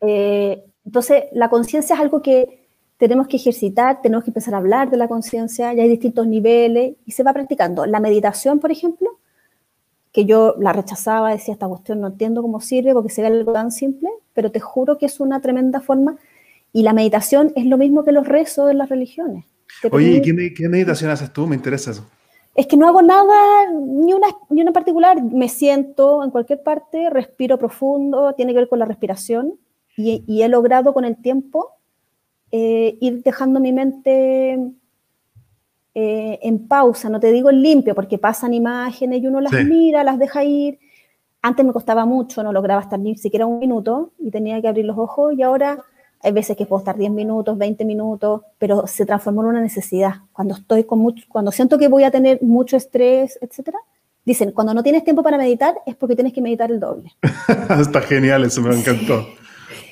Eh, entonces, la conciencia es algo que tenemos que ejercitar, tenemos que empezar a hablar de la conciencia, ya hay distintos niveles y se va practicando. La meditación, por ejemplo, que yo la rechazaba, decía, esta cuestión no entiendo cómo sirve porque se ve algo tan simple, pero te juro que es una tremenda forma. Y la meditación es lo mismo que los rezos en las religiones. Oye, ¿y qué, qué, meditación haces tú? Me interesa eso. Es que no hago nada, ni una, ni una particular. Me siento en cualquier parte, respiro profundo, tiene que ver con la respiración. Y, y he logrado con el tiempo eh, ir dejando mi mente eh, en pausa, no te digo en limpio, porque pasan imágenes y uno las mira, las deja ir. Antes me costaba mucho, no lograba estar ni siquiera un minuto y tenía que abrir los ojos y ahora hay veces que puedo estar 10 minutos, 20 minutos, pero se transformó en una necesidad. Cuando estoy con mucho, cuando siento que voy a tener mucho estrés, etcétera, dicen, cuando no tienes tiempo para meditar es porque tienes que meditar el doble. Está genial, eso me encantó.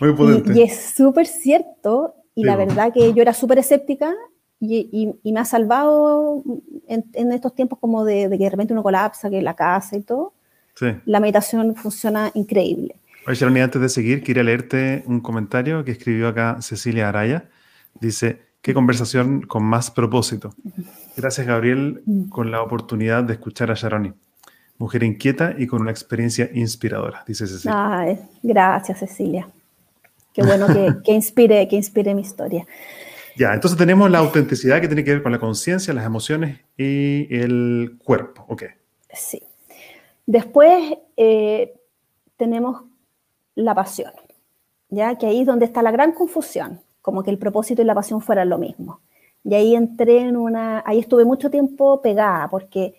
Muy potente. Y, y es súper cierto, y la verdad que yo era súper escéptica y, me ha salvado en, estos tiempos como de, que de repente uno colapsa, que la casa y todo. Sí. La meditación funciona increíble. Oye, Sharon, antes de seguir, quería leerte un comentario que escribió acá Cecilia Araya. Dice, qué conversación con más propósito. Gracias, Gabriel, con la oportunidad de escuchar a Sharoni. Mujer inquieta y con una experiencia inspiradora, dice Cecilia. Ay, gracias, Cecilia. Qué bueno que, que, inspire, que inspire mi historia. Ya, entonces tenemos la autenticidad que tiene que ver con la conciencia, las emociones y el cuerpo. Ok. Sí. Después eh, tenemos la pasión, ya que ahí es donde está la gran confusión, como que el propósito y la pasión fueran lo mismo. Y ahí entré en una, ahí estuve mucho tiempo pegada, porque,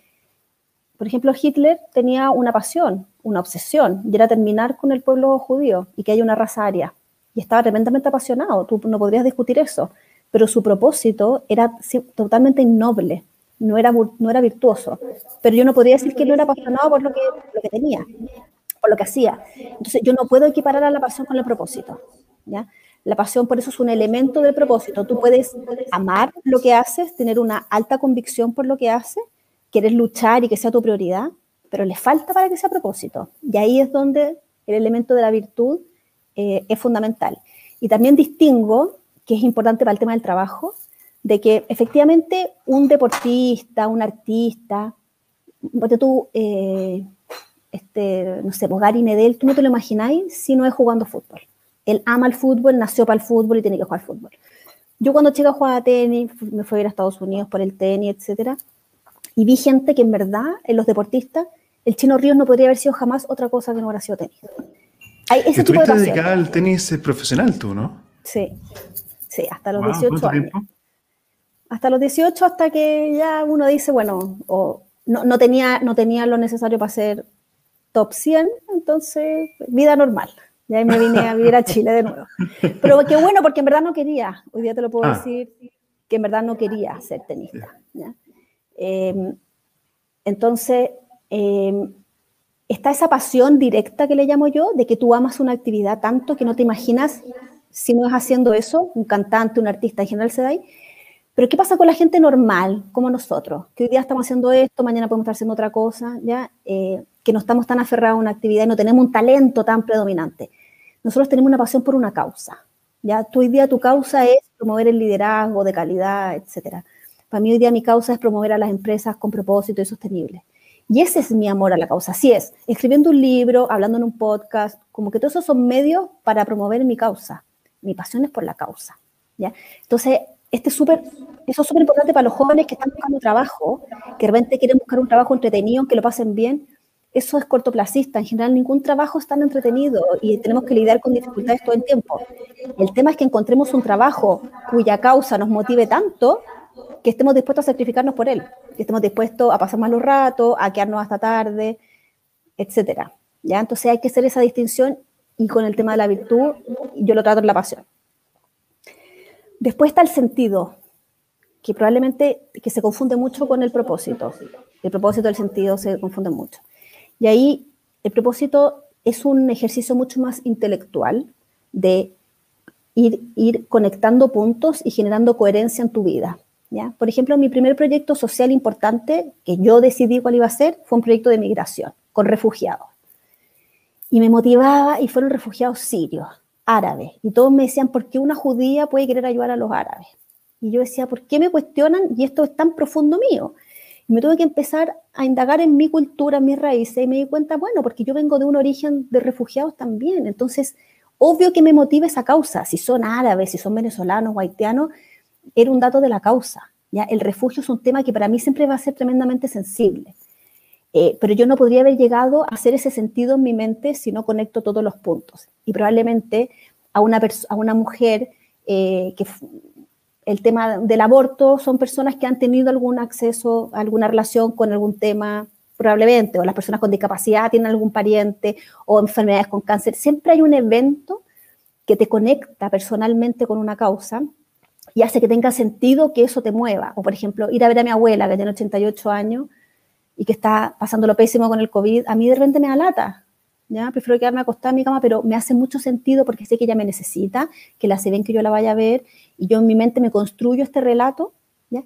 por ejemplo, Hitler tenía una pasión, una obsesión, y era terminar con el pueblo judío y que haya una raza aria. Y estaba tremendamente apasionado, tú no podrías discutir eso pero su propósito era totalmente innoble, no era, no era virtuoso. Pero yo no podría decir que no era apasionado por lo que, lo que tenía, por lo que hacía. Entonces yo no puedo equiparar a la pasión con el propósito. ¿ya? La pasión por eso es un elemento del propósito. Tú puedes amar lo que haces, tener una alta convicción por lo que haces, querer luchar y que sea tu prioridad, pero le falta para que sea propósito. Y ahí es donde el elemento de la virtud eh, es fundamental. Y también distingo que es importante para el tema del trabajo, de que efectivamente un deportista, un artista, tú, eh, este, no sé, pues Gary Medel, tú no te lo imagináis si no es jugando fútbol. Él ama el fútbol, nació para el fútbol y tiene que jugar fútbol. Yo cuando chica jugaba tenis, me fui a ir a Estados Unidos por el tenis, etcétera, y vi gente que en verdad, en los deportistas, el Chino Ríos no podría haber sido jamás otra cosa que no hubiera sido tenis. Hay ese tipo de dedicada al tenis profesional tú, ¿no? Sí, Sí, hasta los 18 años. Hasta los 18, hasta que ya uno dice, bueno, o no, tenía, no tenía lo necesario para ser top 100, entonces vida normal. Y ahí me vine a vivir a Chile de nuevo. Pero qué bueno, porque en verdad no quería. Hoy día te lo puedo ah. decir que en verdad no quería ser tenista. Em, entonces, em, está esa pasión directa que le llamo yo, de que tú amas una actividad tanto que no te imaginas si no es haciendo eso, un cantante, un artista en general se da ahí. Pero ¿qué pasa con la gente normal, como nosotros? Que hoy día estamos haciendo esto, mañana podemos estar haciendo otra cosa, ¿ya? Eh, que no estamos tan aferrados a una actividad y no tenemos un talento tan predominante. Nosotros tenemos una pasión por una causa, ¿ya? hoy día tu causa es promover el liderazgo de calidad, etc. Para mí hoy día mi causa es promover a las empresas con propósito y sostenible. Y ese es mi amor a la causa. Así es, escribiendo un libro, hablando en un podcast, como que todos esos son medios para promover mi causa mi pasión es por la causa. ¿ya? Entonces, este super, eso es súper importante para los jóvenes que están buscando trabajo, que de repente quieren buscar un trabajo entretenido, que lo pasen bien. Eso es cortoplacista. En general, ningún trabajo es tan entretenido y tenemos que lidiar con dificultades todo el tiempo. El tema es que encontremos un trabajo cuya causa nos motive tanto que estemos dispuestos a sacrificarnos por él, que estemos dispuestos a pasar malos ratos, a quedarnos hasta tarde, etcétera. ¿Ya? Entonces hay que hacer esa distinción y con el tema de la virtud, yo lo trato en la pasión. Después está el sentido, que probablemente que se confunde mucho con el propósito. El propósito y el sentido se confunden mucho. Y ahí el propósito es un ejercicio mucho más intelectual de ir, ir conectando puntos y generando coherencia en tu vida. ¿ya? Por ejemplo, mi primer proyecto social importante que yo decidí cuál iba a ser fue un proyecto de migración con refugiados y me motivaba y fueron refugiados sirios, árabes. Y todos me decían, ¿por qué una judía puede querer ayudar a los árabes? Y yo decía, ¿por qué me cuestionan y esto es tan profundo mío? Me tuve que empezar a indagar en mi cultura, en mis raíces, y me di cuenta, bueno, porque yo vengo de un origen de refugiados también, entonces, obvio que me motiva esa causa, si son árabes, si son venezolanos o haitianos, era un dato de la causa, ¿ya? El refugio es un tema que para mí siempre va a ser tremendamente sensible, eh, pero yo no podría haber llegado a hacer ese sentido en mi mente si no conecto todos los puntos, y probablemente a una, a una mujer eh, que el tema del aborto son personas que han tenido algún acceso, alguna relación con algún tema, probablemente, o las personas con discapacidad tienen algún pariente, o enfermedades con cáncer. Siempre hay un evento que te conecta personalmente con una causa y hace que tenga sentido que eso te mueva. O, por ejemplo, ir a ver a mi abuela, que tiene 88 años y que está pasando lo pésimo con el COVID, a mí de repente me da lata. ¿Ya? Prefiero quedarme acostada en mi cama, pero me hace mucho sentido porque sé que ella me necesita, que la hace bien que yo la vaya a ver y yo en mi mente me construyo este relato, ¿ya?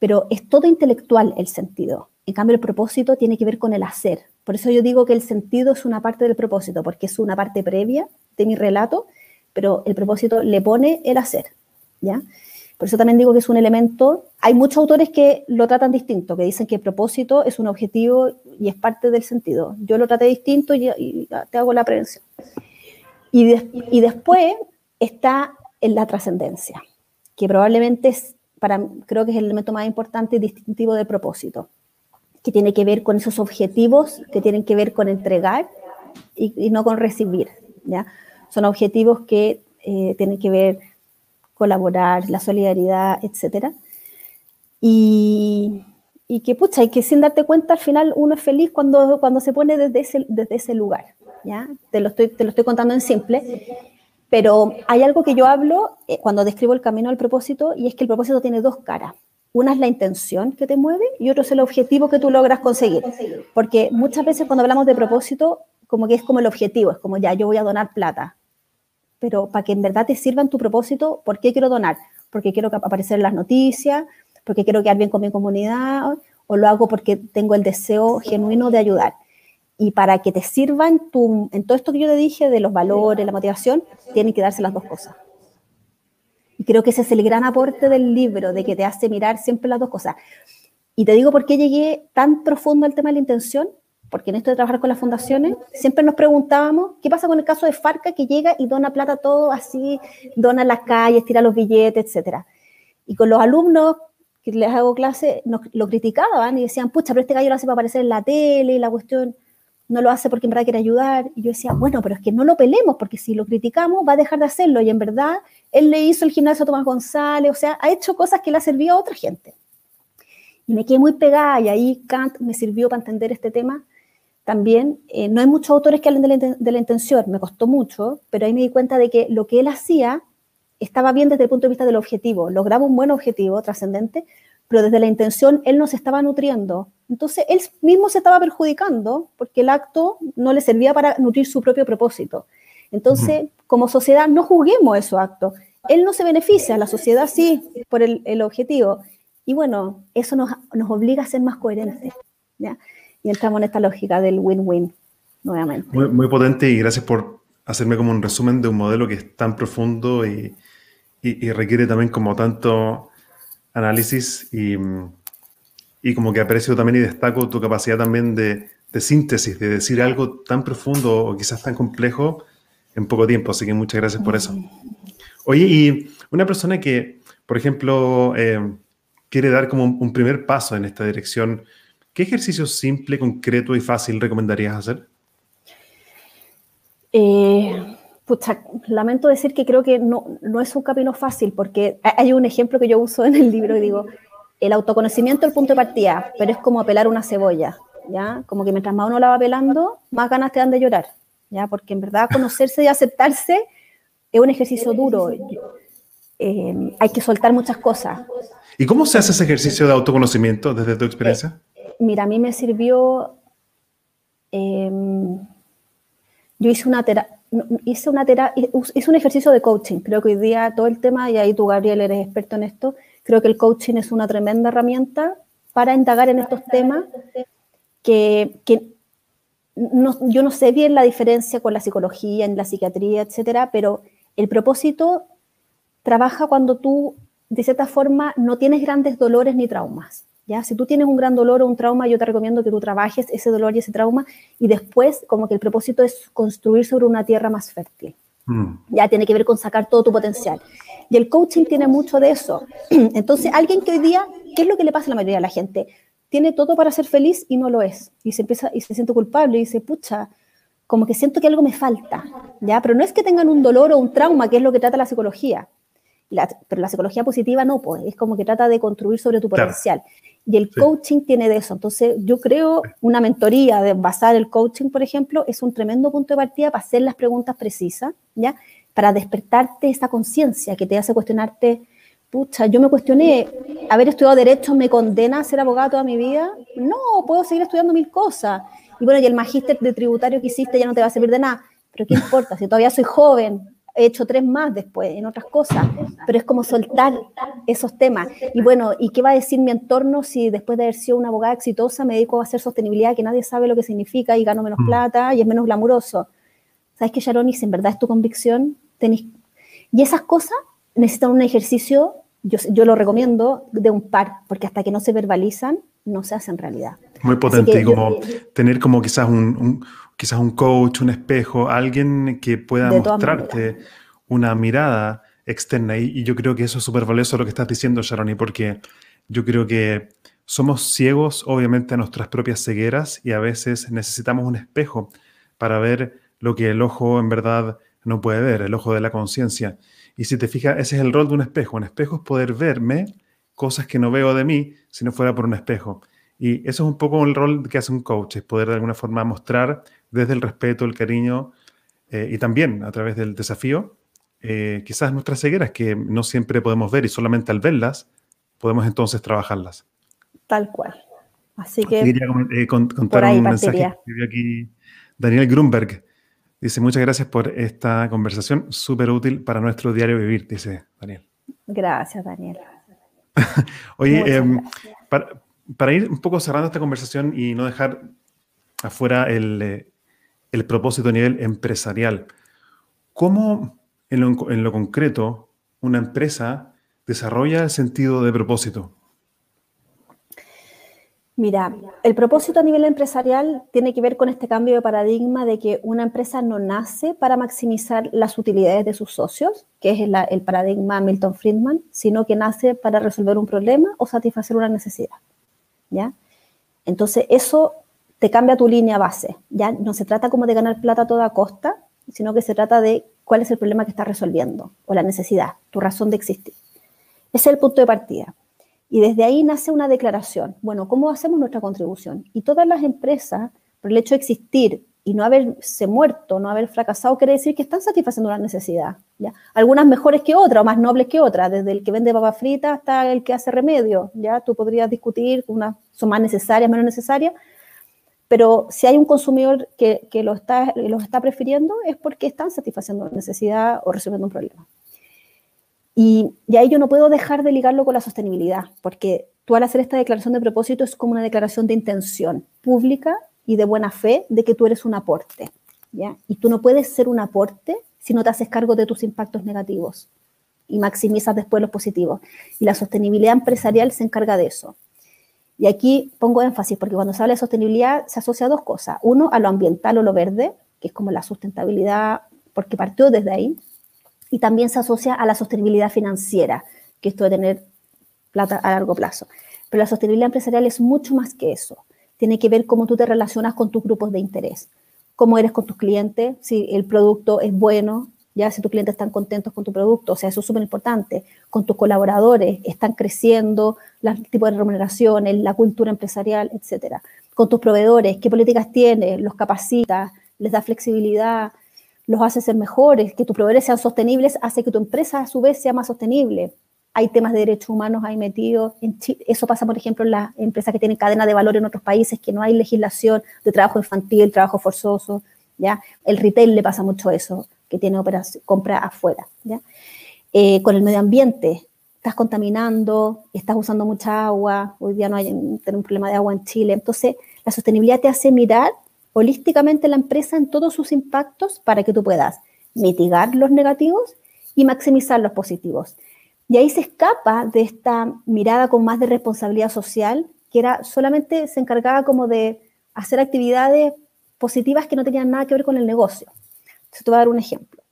pero es todo intelectual el sentido. En cambio, el propósito tiene que ver con el hacer. Por eso yo digo que el sentido es una parte del propósito, porque es una parte previa de mi relato, pero el propósito le pone el hacer. ¿ya? Por eso también digo que es un elemento. Hay muchos autores que lo tratan distinto, que dicen que el propósito es un objetivo y es parte del sentido. Yo lo traté distinto y, te hago la prevención. Y, y después está en la trascendencia, que probablemente es, para, creo que es el elemento más importante y distintivo del propósito, que tiene que ver con esos objetivos que tienen que ver con entregar y, no con recibir. ¿ya? Son objetivos que eh, tienen que ver colaborar, la solidaridad, etc. Y, y, que, pucha, y que sin darte cuenta, al final uno es feliz cuando, cuando se pone desde ese, desde ese lugar. ¿ya? Te, lo estoy, te lo estoy contando en simple. Pero hay algo que yo hablo eh, cuando describo el camino al propósito y es que el propósito tiene dos caras. Una es la intención que te mueve y otro es el objetivo que tú logras conseguir. Porque muchas veces cuando hablamos de propósito, como que es como el objetivo, es como ya, yo voy a donar plata. Pero para que en verdad te sirva en tu propósito, ¿por qué quiero donar? Porque quiero aparecer en las noticias, porque quiero quedar bien con mi comunidad, o lo hago porque tengo el deseo genuino de ayudar. Y para que te sirvan en todo esto que yo te dije de los valores, la motivación, tienen que darse las dos cosas. Y creo que ese es el gran aporte del libro, de que te hace mirar siempre las dos cosas. Y te digo por qué llegué tan profundo al tema de la intención, porque en esto de trabajar con las fundaciones, siempre nos preguntábamos, ¿qué pasa con el caso de Farca que llega y dona plata todo así, dona las calles, tira los billetes, etcétera? Y con los alumnos que les hago clase, nos lo criticaban y decían, pucha, pero este gallo lo hace para aparecer en la tele y la cuestión no lo hace porque en verdad quiere ayudar. Y yo decía, bueno, pero es que no lo pelemos, porque si lo criticamos va a dejar de hacerlo. Y en verdad, él le hizo el gimnasio a Tomás González, o sea, ha hecho cosas que le ha servido a otra gente. Y me quedé muy pegada y ahí Kant me sirvió para entender este tema también. Eh, no hay muchos autores que hablen de la, de la intención, me costó mucho, pero ahí me di cuenta de que lo que él hacía estaba bien desde el punto de vista del objetivo. Lograba un buen objetivo trascendente, pero desde la intención él no se estaba nutriendo. Entonces él mismo se estaba perjudicando porque el acto no le servía para nutrir su propio propósito. Entonces, como sociedad, no juzguemos esos actos. Él no se beneficia, la sociedad sí, por el, objetivo. Y bueno, eso nos, nos, obliga a ser más coherentes. ¿ya? Y entramos en esta lógica del win-win nuevamente. Muy, muy, potente y gracias por hacerme como un resumen de un modelo que es tan profundo y, y, y requiere también como tanto análisis y, y, como que aprecio también y destaco tu capacidad también de, de, síntesis, de decir algo tan profundo o quizás tan complejo en poco tiempo. Así que muchas gracias por eso. Oye, y una persona que, por ejemplo, eh, quiere dar como un primer paso en esta dirección, ¿qué ejercicio simple, concreto y fácil recomendarías hacer? Eh, lamento decir que creo que no, no es un camino fácil, porque hay un ejemplo que yo uso en el libro y digo, el autoconocimiento es el punto de partida, pero es como apelar una cebolla, ¿ya? Como que mientras más uno la va pelando, más ganas te dan de llorar, ¿ya? Porque en verdad conocerse y aceptarse es un ejercicio duro. Eh, hay que soltar muchas cosas. ¿Y cómo se hace ese ejercicio de autoconocimiento desde tu experiencia? Mira, a mí me sirvió... Em, yo hice una terapia hice un ejercicio de coaching. Creo que hoy día todo el tema, y ahí tú, Gabriel, eres experto en esto, creo que el coaching es una tremenda herramienta para indagar en estos temas que, yo no sé bien la diferencia con la psicología, en la psiquiatría, etcétera, pero el propósito trabaja cuando tú, de cierta forma, no tienes grandes dolores ni traumas. ¿Ya? Si tú tienes un gran dolor o un trauma, yo te recomiendo que tú trabajes ese dolor y ese trauma y después como que el propósito es construir sobre una tierra más fértil. Mm. Ya tiene que ver con sacar todo tu potencial. Y el coaching tiene mucho de eso. Entonces, alguien que hoy día, ¿qué es lo que le pasa a la mayoría de la gente? Tiene todo para ser feliz y no lo es. Y se empieza y se siente culpable y dice, pucha, como que siento que algo me falta, ¿ya? Pero no es que tengan un dolor o un trauma, que es lo que trata la psicología. pero la psicología positiva no, pues, es como que trata de construir sobre tu potencial. Y el coaching tiene de eso. Entonces, yo creo una mentoría de basar el coaching, por ejemplo, es un tremendo punto de partida para hacer las preguntas precisas, ¿ya? Para despertarte esa conciencia que te hace cuestionarte, pucha, yo me cuestioné, haber estudiado Derecho me condena a ser abogado toda mi vida. No, puedo seguir estudiando mil cosas. Y bueno, y el magíster de tributario que hiciste ya no te va a servir de nada. Pero ¿qué importa? Si todavía soy joven, he hecho tres más después en otras cosas, pero es como soltar esos temas. Y bueno, ¿y qué va a decir mi entorno si después de haber sido una abogada exitosa me dedico a hacer sostenibilidad que nadie sabe lo que significa y gano menos mm. plata y es menos glamuroso? ¿Sabes qué, Sharon? Y si en verdad es tu convicción, tenéis... Y esas cosas necesitan un ejercicio, yo, yo lo recomiendo, de un par, porque hasta que no se verbalizan, no se hacen realidad. Muy potente, como tener como quizás un, quizás un coach, un espejo, alguien que pueda mostrarte una mirada externa. Y, yo creo que eso es súper valioso lo que estás diciendo, Sharoni, porque yo creo que somos ciegos, obviamente, a nuestras propias cegueras y a veces necesitamos un espejo para ver lo que el ojo en verdad no puede ver, el ojo de la conciencia. Y si te fijas, ese es el rol de un espejo. Un espejo es poder verme cosas que no veo de mí si no fuera por un espejo. Y eso es un poco el rol que hace un coach, es poder de alguna forma mostrar desde el respeto, el cariño eh, y también a través del desafío, eh, quizás nuestras cegueras que no siempre podemos ver y solamente al verlas podemos entonces trabajarlas. Tal cual. Así que... Quería eh, contar un mensaje que aquí Daniel Grunberg. Dice, muchas gracias por esta conversación, súper útil para nuestro diario vivir, dice Daniel. Gracias, Daniel. Oye, em, para, ir un poco cerrando esta conversación y no dejar afuera el, el propósito a nivel empresarial, ¿cómo en lo, concreto una empresa desarrolla el sentido de propósito? Mira, el propósito a nivel empresarial tiene que ver con este cambio de paradigma de que una empresa no nace para maximizar las utilidades de sus socios, que es el, paradigma Milton Friedman, sino que nace para resolver un problema o satisfacer una necesidad. ¿ya? Entonces, eso te cambia tu línea base. Ya no se trata como de ganar plata a toda costa, sino que se trata de cuál es el problema que estás resolviendo o la necesidad, tu razón de existir. Ese es el punto de partida. Y desde ahí nace una declaración. Bueno, ¿cómo hacemos nuestra contribución? Y todas las empresas, por el hecho de existir y no haberse muerto, no haber fracasado, quiere decir que están satisfaciendo una necesidad. ¿ya? Algunas mejores que otras, o más nobles que otras, desde el que vende papas fritas hasta el que hace remedio. ¿ya? Tú podrías discutir, unas son más necesarias, menos necesarias, pero si hay un consumidor que, lo está, los está prefiriendo es porque están satisfaciendo una necesidad o resolviendo un problema. Y, ahí yo no puedo dejar de ligarlo con la sostenibilidad, porque tú al hacer esta declaración de propósito es como una declaración de intención pública y de buena fe de que tú eres un aporte. Y tú no puedes ser un aporte si no te haces cargo de tus impactos negativos y maximizas después los positivos. Y la sostenibilidad empresarial se encarga de eso. Y aquí pongo énfasis porque cuando se habla de sostenibilidad se asocia a dos cosas. Uno, a lo ambiental o lo verde, que es como la sustentabilidad, porque partió desde ahí y también se asocia a la sostenibilidad financiera, que esto de tener plata a largo plazo. Pero la sostenibilidad empresarial es mucho más que eso. Tiene que ver cómo tú te relacionas con tus grupos de interés, cómo eres con tus clientes, si el producto es bueno, ya si tus clientes están contentos con tu producto, o sea, eso es súper importante, con tus colaboradores, están creciendo, el tipo de remuneraciones, la cultura empresarial, etcétera. Con tus proveedores, qué políticas tienes, los capacitas, les da flexibilidad, los hace ser mejores, que tus proveedores sean sostenibles, hace que tu empresa a su vez sea más sostenible. Hay temas de derechos humanos ahí metidos. Eso pasa, por ejemplo, en las empresas que tienen cadena de valor en otros países, que no hay legislación de trabajo infantil, trabajo forzoso. ¿ya? El retail le pasa mucho eso, que tiene compra afuera. Eh, con el medio ambiente, estás contaminando, estás usando mucha agua, hoy día no hay un problema de agua en Chile. Entonces, la sostenibilidad te hace mirar holísticamente la empresa en todos sus impactos para que tú puedas mitigar los negativos y maximizar los positivos. Y ahí se escapa de esta mirada con más de responsabilidad social, que era solamente se encargaba como de hacer actividades positivas que no tenían nada que ver con el negocio. Entonces, te voy a dar un ejemplo.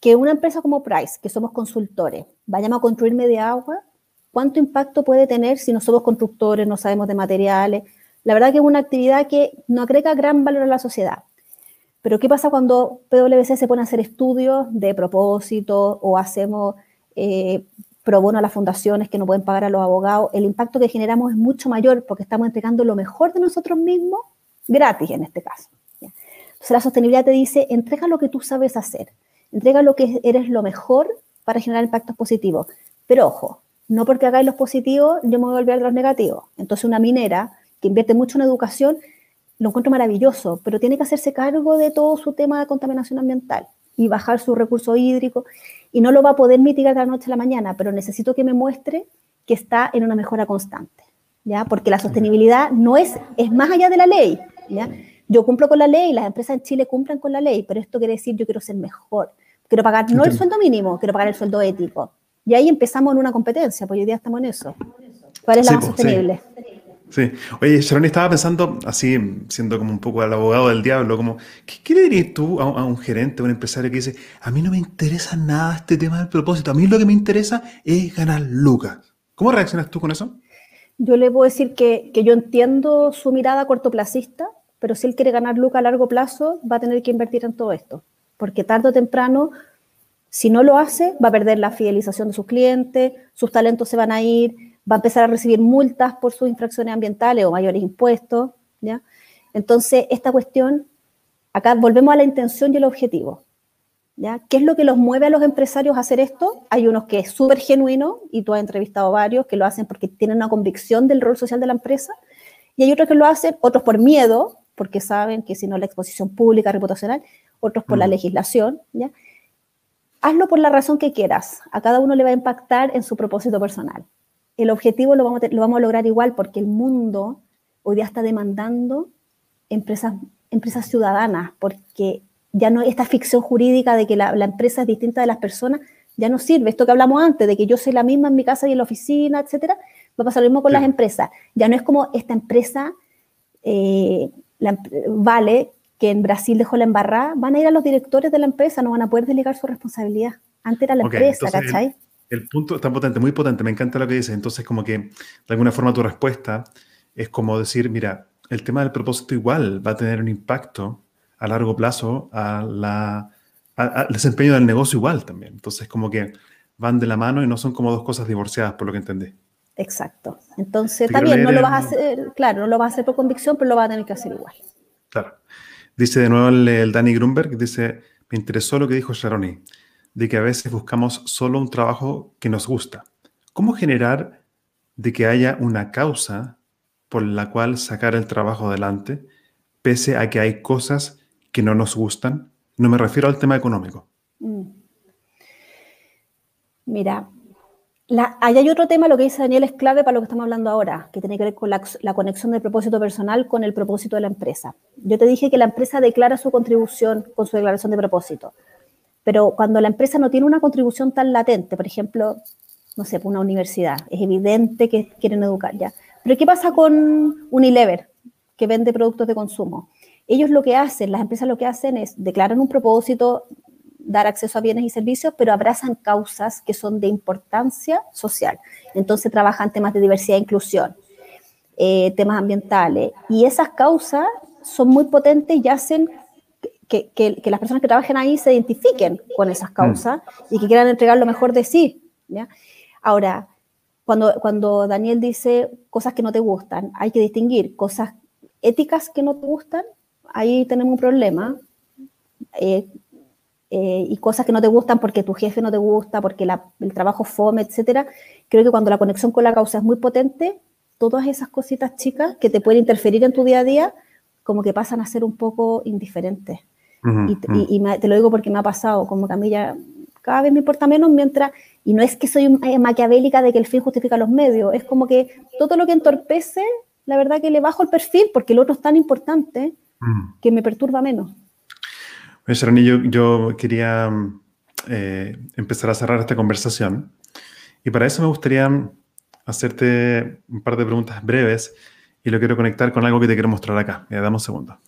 Que una empresa como Price, que somos consultores, vayamos a construir media agua, ¿cuánto impacto puede tener si no somos constructores, no sabemos de materiales? La verdad que es una actividad que no agrega gran valor a la sociedad. Pero ¿qué pasa cuando PwC se pone a hacer estudios de propósito o hacemos eh, pro bono a las fundaciones que no pueden pagar a los abogados? El impacto que generamos es mucho mayor porque estamos entregando lo mejor de nosotros mismos gratis en este caso. Entonces la sostenibilidad te dice, entrega lo que tú sabes hacer, entrega lo que eres lo mejor para generar impactos positivos. Pero ojo, no porque hagáis los positivos, yo me voy a olvidar de los negativos. Entonces una minera que invierte mucho en educación, lo encuentro maravilloso, pero tiene que hacerse cargo de todo su tema de contaminación ambiental y bajar su recurso hídrico y no lo va a poder mitigar de la noche a la mañana, pero necesito que me muestre que está en una mejora constante, ¿ya? Porque la sostenibilidad no es, es más allá de la ley, ¿ya? Yo cumplo con la ley, las empresas en Chile cumplen con la ley, pero esto quiere decir yo quiero ser mejor, quiero pagar no el sueldo mínimo, quiero pagar el sueldo ético. Y ahí empezamos en una competencia, pues hoy día estamos en eso. ¿Cuál es la más pues, sostenible? Sí. Oye, Sharon, estaba pensando, así, siendo como un poco el abogado del diablo, como, ¿qué, le dirías tú a, un gerente, a un empresario que dice, a mí no me interesa nada este tema del propósito, a mí lo que me interesa es ganar lucas? ¿Cómo reaccionas tú con eso? Yo le puedo decir que, que yo entiendo su mirada cortoplacista, pero si él quiere ganar lucas a largo plazo, va a tener que invertir en todo esto, porque tarde o temprano, si no lo hace, va a perder la fidelización de sus clientes, sus talentos se van a ir, va a empezar a recibir multas por sus infracciones ambientales o mayores impuestos, ¿ya? Entonces, esta cuestión, acá volvemos a la intención y el objetivo, ¿ya? ¿Qué es lo que los mueve a los empresarios a hacer esto? Hay unos que es súper genuino, y tú has entrevistado varios, que lo hacen porque tienen una convicción del rol social de la empresa, y hay otros que lo hacen, otros por miedo, porque saben que si no la exposición pública, reputacional, otros por la mm. legislación, ¿ya? Hazlo por la razón que quieras, a cada uno le va a impactar en su propósito personal el objetivo lo vamos, a, lo vamos a lograr igual porque el mundo hoy día está demandando empresas, empresas ciudadanas, porque ya no esta ficción jurídica de que la, empresa es distinta de las personas, ya no sirve. Esto que hablamos antes, de que yo soy la misma en mi casa y en la oficina, etcétera, va a pasar lo mismo con las empresas. Ya no es como esta empresa eh, vale que en Brasil dejó la embarrada, van a ir a los directores de la empresa, no van a poder delegar su responsabilidad. Antes era la empresa, ¿cachai? El punto está potente, muy potente, me encanta lo que dices. Entonces, como que de alguna forma tu respuesta es como decir, mira, el tema del propósito igual va a tener un impacto a largo plazo a la, al desempeño del negocio igual también. Entonces, como que van de la mano y no son como dos cosas divorciadas, por lo que entendí. Exacto. Entonces, también no lo vas a hacer, claro, no lo vas a hacer por convicción, pero lo vas a tener que hacer igual. Claro. Dice de nuevo el, el Danny Grunberg, dice, me interesó lo que dijo Sharoni de que a veces buscamos solo un trabajo que nos gusta. ¿Cómo generar de que haya una causa por la cual sacar el trabajo adelante, pese a que hay cosas que no nos gustan? No me refiero al tema económico. Mm. Mira, ahí hay otro tema, lo que dice Daniel es clave para lo que estamos hablando ahora, que tiene que ver con la, la, conexión del propósito personal con el propósito de la empresa. Yo te dije que la empresa declara su contribución con su declaración de propósito. Pero cuando la empresa no tiene una contribución tan latente, por ejemplo, no sé, una universidad, es evidente que quieren educar ya. Pero ¿qué pasa con Unilever, que vende productos de consumo? Ellos lo que hacen, las empresas lo que hacen es declaran un propósito, dar acceso a bienes y servicios, pero abrazan causas que son de importancia social. Entonces trabajan temas de diversidad e inclusión, eh, temas ambientales, y esas causas son muy potentes y hacen que, las personas que trabajen ahí se identifiquen con esas causas y que quieran entregar lo mejor de sí. ¿ya? Ahora, cuando, cuando Daniel dice cosas que no te gustan, hay que distinguir cosas éticas que no te gustan, ahí tenemos un problema. Eh, eh, y cosas que no te gustan porque tu jefe no te gusta, porque el trabajo fome, etcétera. Creo que cuando la conexión con la causa es muy potente, todas esas cositas chicas que te pueden interferir en tu día a día, como que pasan a ser un poco indiferentes y, te lo digo porque me ha pasado, como que a mí ya cada vez me importa menos mientras, y no es que soy eh, maquiavélica de que el fin justifica los medios, es como que todo lo que entorpece, la verdad que le bajo el perfil porque el otro es tan importante que me perturba menos. Serani, yo, yo, quería eh, empezar a cerrar esta conversación Y para eso me gustaría hacerte un par de preguntas breves y lo quiero conectar con algo que te quiero mostrar acá. Mira, dame un segundo.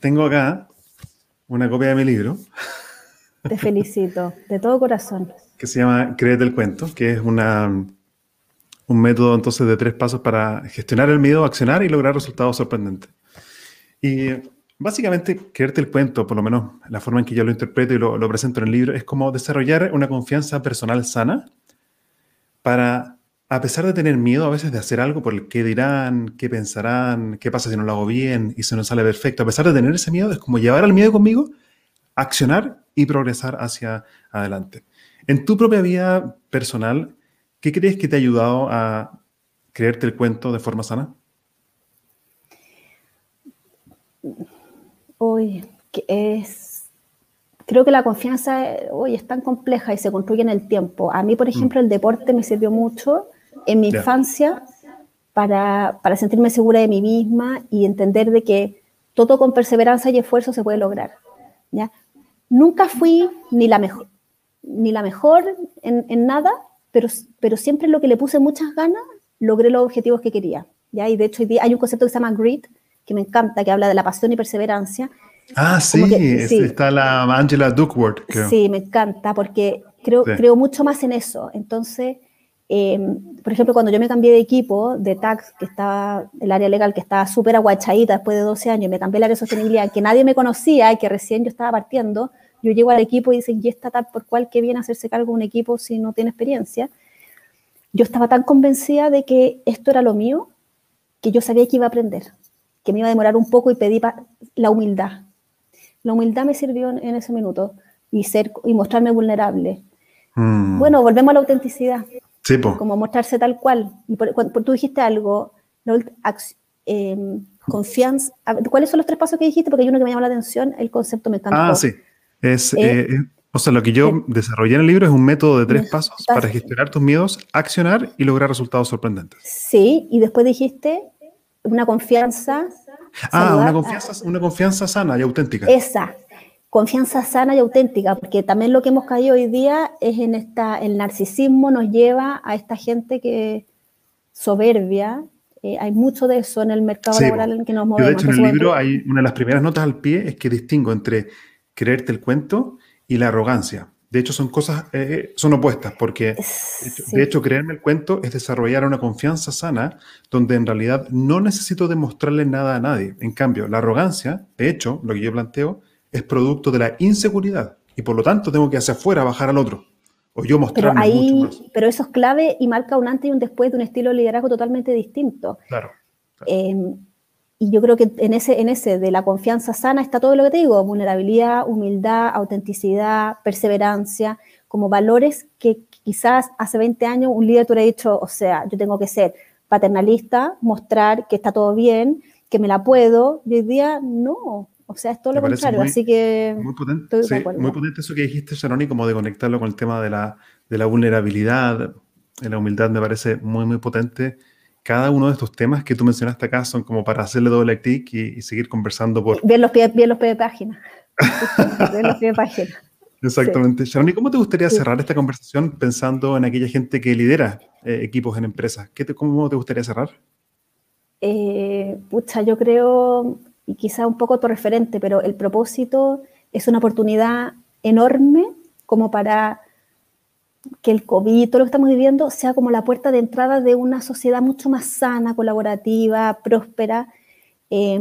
Tengo acá una copia de mi libro. Te felicito, de todo corazón. Que se llama Créete el cuento, que es una, un método entonces de tres pasos para gestionar el miedo, accionar y lograr resultados sorprendentes. Y básicamente, creerte el cuento, por lo menos la forma en que yo lo interpreto y lo, presento en el libro, es como desarrollar una confianza personal sana para a pesar de tener miedo a veces de hacer algo por el qué dirán, qué pensarán, qué pasa si no lo hago bien y se nos sale perfecto, a pesar de tener ese miedo, es como llevar al miedo conmigo, accionar y progresar hacia adelante. En tu propia vida personal, ¿qué crees que te ha ayudado a creerte el cuento de forma sana? Hoy es creo que la confianza hoy es tan compleja y se construye en el tiempo. A mí, por mm. ejemplo, el deporte me sirvió mucho en mi infancia para, para, sentirme segura de mí misma y entender de que todo con perseverancia y esfuerzo se puede lograr. ¿ya? Nunca fui ni la mejor, ni la mejor en, en, nada, pero, pero siempre lo que le puse muchas ganas, logré los objetivos que quería. ¿ya? Y de hecho hay un concepto que se llama grit, que me encanta, que habla de la pasión y perseverancia. Ah, sí, está la Angela Duckworth. Sí, me encanta, porque creo, creo mucho más en eso. Entonces, Em, por ejemplo, cuando yo me cambié de equipo, de tax, que estaba, el área legal, que estaba súper aguachadita después de 12 años, y me cambié al área de sostenibilidad, que nadie me conocía y que recién yo estaba partiendo, yo llego al equipo y dicen, ¿y está tal por cual que viene a hacerse cargo un equipo si no tiene experiencia? Yo estaba tan convencida de que esto era lo mío, que yo sabía que iba a aprender, que me iba a demorar un poco y pedí la humildad. La humildad me sirvió en, ese minuto y, ser, y mostrarme vulnerable. Mm. Bueno, volvemos a la autenticidad. Como mostrarse tal cual. Y por, tú dijiste algo, em, confianza. ¿Cuáles son los tres pasos que dijiste? Porque hay uno que me llamó la atención, el concepto me encantó. Ah, sí. Es, eh, eh, o sea, lo que yo desarrollé en el libro es un método de tres pasos para gestionar tus miedos, accionar y lograr resultados sorprendentes. Sí, y después dijiste una confianza. Ah, una confianza, una confianza sana y auténtica. Esa, confianza sana y auténtica, porque también lo que hemos caído hoy día es en esta, el narcisismo nos lleva a esta gente que soberbia, eh, hay mucho de eso en el mercado laboral en que nos movemos. de hecho, en el libro hay una de las primeras notas al pie es que distingo entre creerte el cuento y la arrogancia. De hecho, son cosas, eh, son opuestas, porque de hecho, creerme el cuento es desarrollar una confianza sana donde en realidad no necesito demostrarle nada a nadie. En cambio, la arrogancia, de hecho, lo que yo planteo, es producto de la inseguridad y por lo tanto tengo que hacia afuera bajar al otro. O yo mostrarme pero mucho más. Pero eso es clave y marca un antes y un después de un estilo de liderazgo totalmente distinto. Claro. Em, y yo creo que en ese, en ese de la confianza sana está todo lo que te digo, vulnerabilidad, humildad, autenticidad, perseverancia, como valores que quizás hace 20 años un líder te hubiera dicho, o sea, yo tengo que ser paternalista, mostrar que está todo bien, que me la puedo, y hoy día no, o sea, es todo lo contrario, así que... Muy potente, muy potente eso que dijiste, Sharoni, como de conectarlo con el tema de la, de la vulnerabilidad, de la humildad, me parece muy, muy potente. Cada uno de estos temas que tú mencionaste acá son como para hacerle doble clic y, y seguir conversando por... Bien los pies, bien los pies de página. bien los pies de página. Exactamente. Sí. ¿cómo te gustaría cerrar esta conversación pensando en aquella gente que lidera eh, equipos en empresas? ¿Qué ¿Cómo te gustaría cerrar? Eh, pucha, yo creo y quizá un poco tu referente, pero el propósito es una oportunidad enorme como para que el COVID, todo lo que estamos viviendo, sea como la puerta de entrada de una sociedad mucho más sana, colaborativa, próspera. Eh,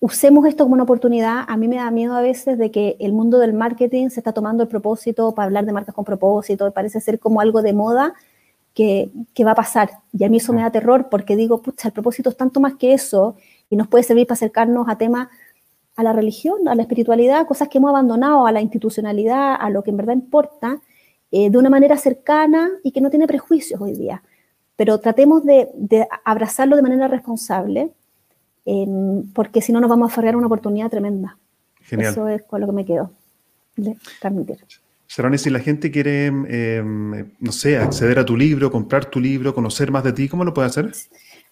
usemos esto como una oportunidad. A mí me da miedo a veces de que el mundo del marketing se está tomando el propósito para hablar de marcas con propósito, parece ser como algo de moda que, que va a pasar. Y a mí eso me da terror porque digo, pucha, el propósito es tanto más que eso y nos puede servir para acercarnos a temas, a la religión, a la espiritualidad, cosas que hemos abandonado, a la institucionalidad, a lo que en verdad importa, eh, de una manera cercana y que no tiene prejuicios hoy día. Pero tratemos de, abrazarlo de manera responsable, porque si no nos vamos a aferrar una oportunidad tremenda. Genial. Eso es con lo que me quedo de transmitir. Sharon, si la gente quiere, em, no sé, acceder a tu libro, comprar tu libro, conocer más de ti, ¿cómo lo puede hacer?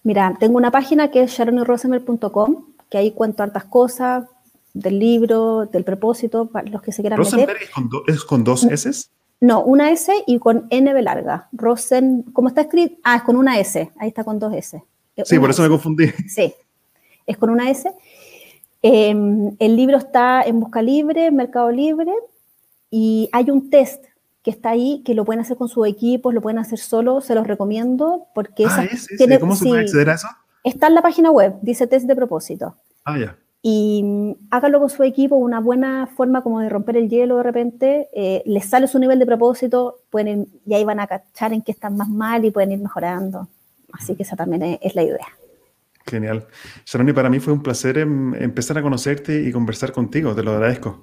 Mira, tengo una página que es sharonyrosmer.com, que ahí cuento hartas cosas, del libro, del propósito, para los que se quieran ¿Rosenberg Es, con es con dos S? No, una S y con N larga. Rosen, ¿cómo está escrito? Ah, es con una S. Ahí está con dos S. Sí, por eso me confundí. Sí, es con una S. Em, el libro está en Busca Libre, Mercado Libre, y hay un test que está ahí, que lo pueden hacer con sus equipos, lo pueden hacer solo, se los recomiendo, porque ah, tiene, ¿Cómo se puede acceder a eso? Está en la página web, dice test de propósito. Ah, ya. Y mm, hágalo con su equipo, una buena forma como de romper el hielo de repente, eh, les sale su nivel de propósito, pueden y ahí van a cachar en qué están más mal y pueden ir mejorando. Así que esa también es, la idea. Genial. Sharoni, para mí fue un placer em, empezar a conocerte y conversar contigo, te lo agradezco.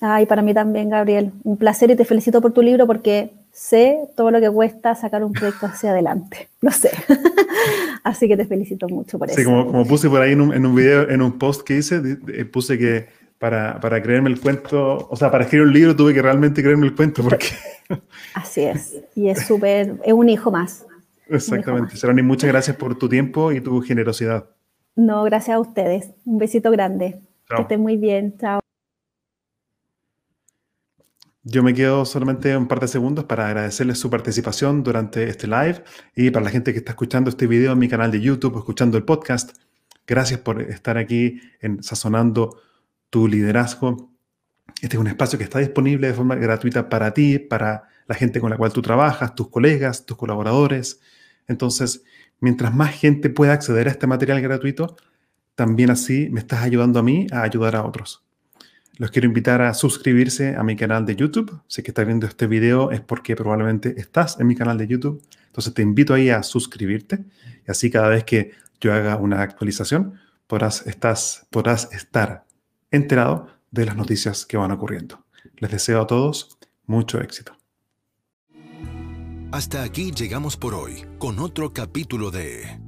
Ay, para mí también, Gabriel. Un placer y te felicito por tu libro porque sé todo lo que cuesta sacar un proyecto hacia adelante. Lo sé. Así que te felicito mucho por eso. Sí, como, puse por ahí en un, en un, video, en un post que hice, puse que para, para, creerme el cuento, o sea, para escribir un libro tuve que realmente creerme el cuento porque... Así es. Y es súper, es un hijo más. Exactamente. Seroni, muchas gracias por tu tiempo y tu generosidad. No, gracias a ustedes. Un besito grande. Que estén muy bien. Chao. Yo me quedo solamente un par de segundos para agradecerles su participación durante este live y para la gente que está escuchando este video en mi canal de YouTube o escuchando el podcast. Gracias por estar aquí en Sazonando tu liderazgo. Este es un espacio que está disponible de forma gratuita para ti, para la gente con la cual tú trabajas, tus colegas, tus colaboradores. Entonces, mientras más gente pueda acceder a este material gratuito, también así me estás ayudando a mí a ayudar a otros. Los quiero invitar a suscribirse a mi canal de YouTube. Si que estás viendo este video es porque probablemente estás en mi canal de YouTube. Entonces te invito ahí a suscribirte y así cada vez que yo haga una actualización podrás, estar enterado de las noticias que van ocurriendo. Les deseo a todos mucho éxito. Hasta aquí llegamos por hoy con otro capítulo de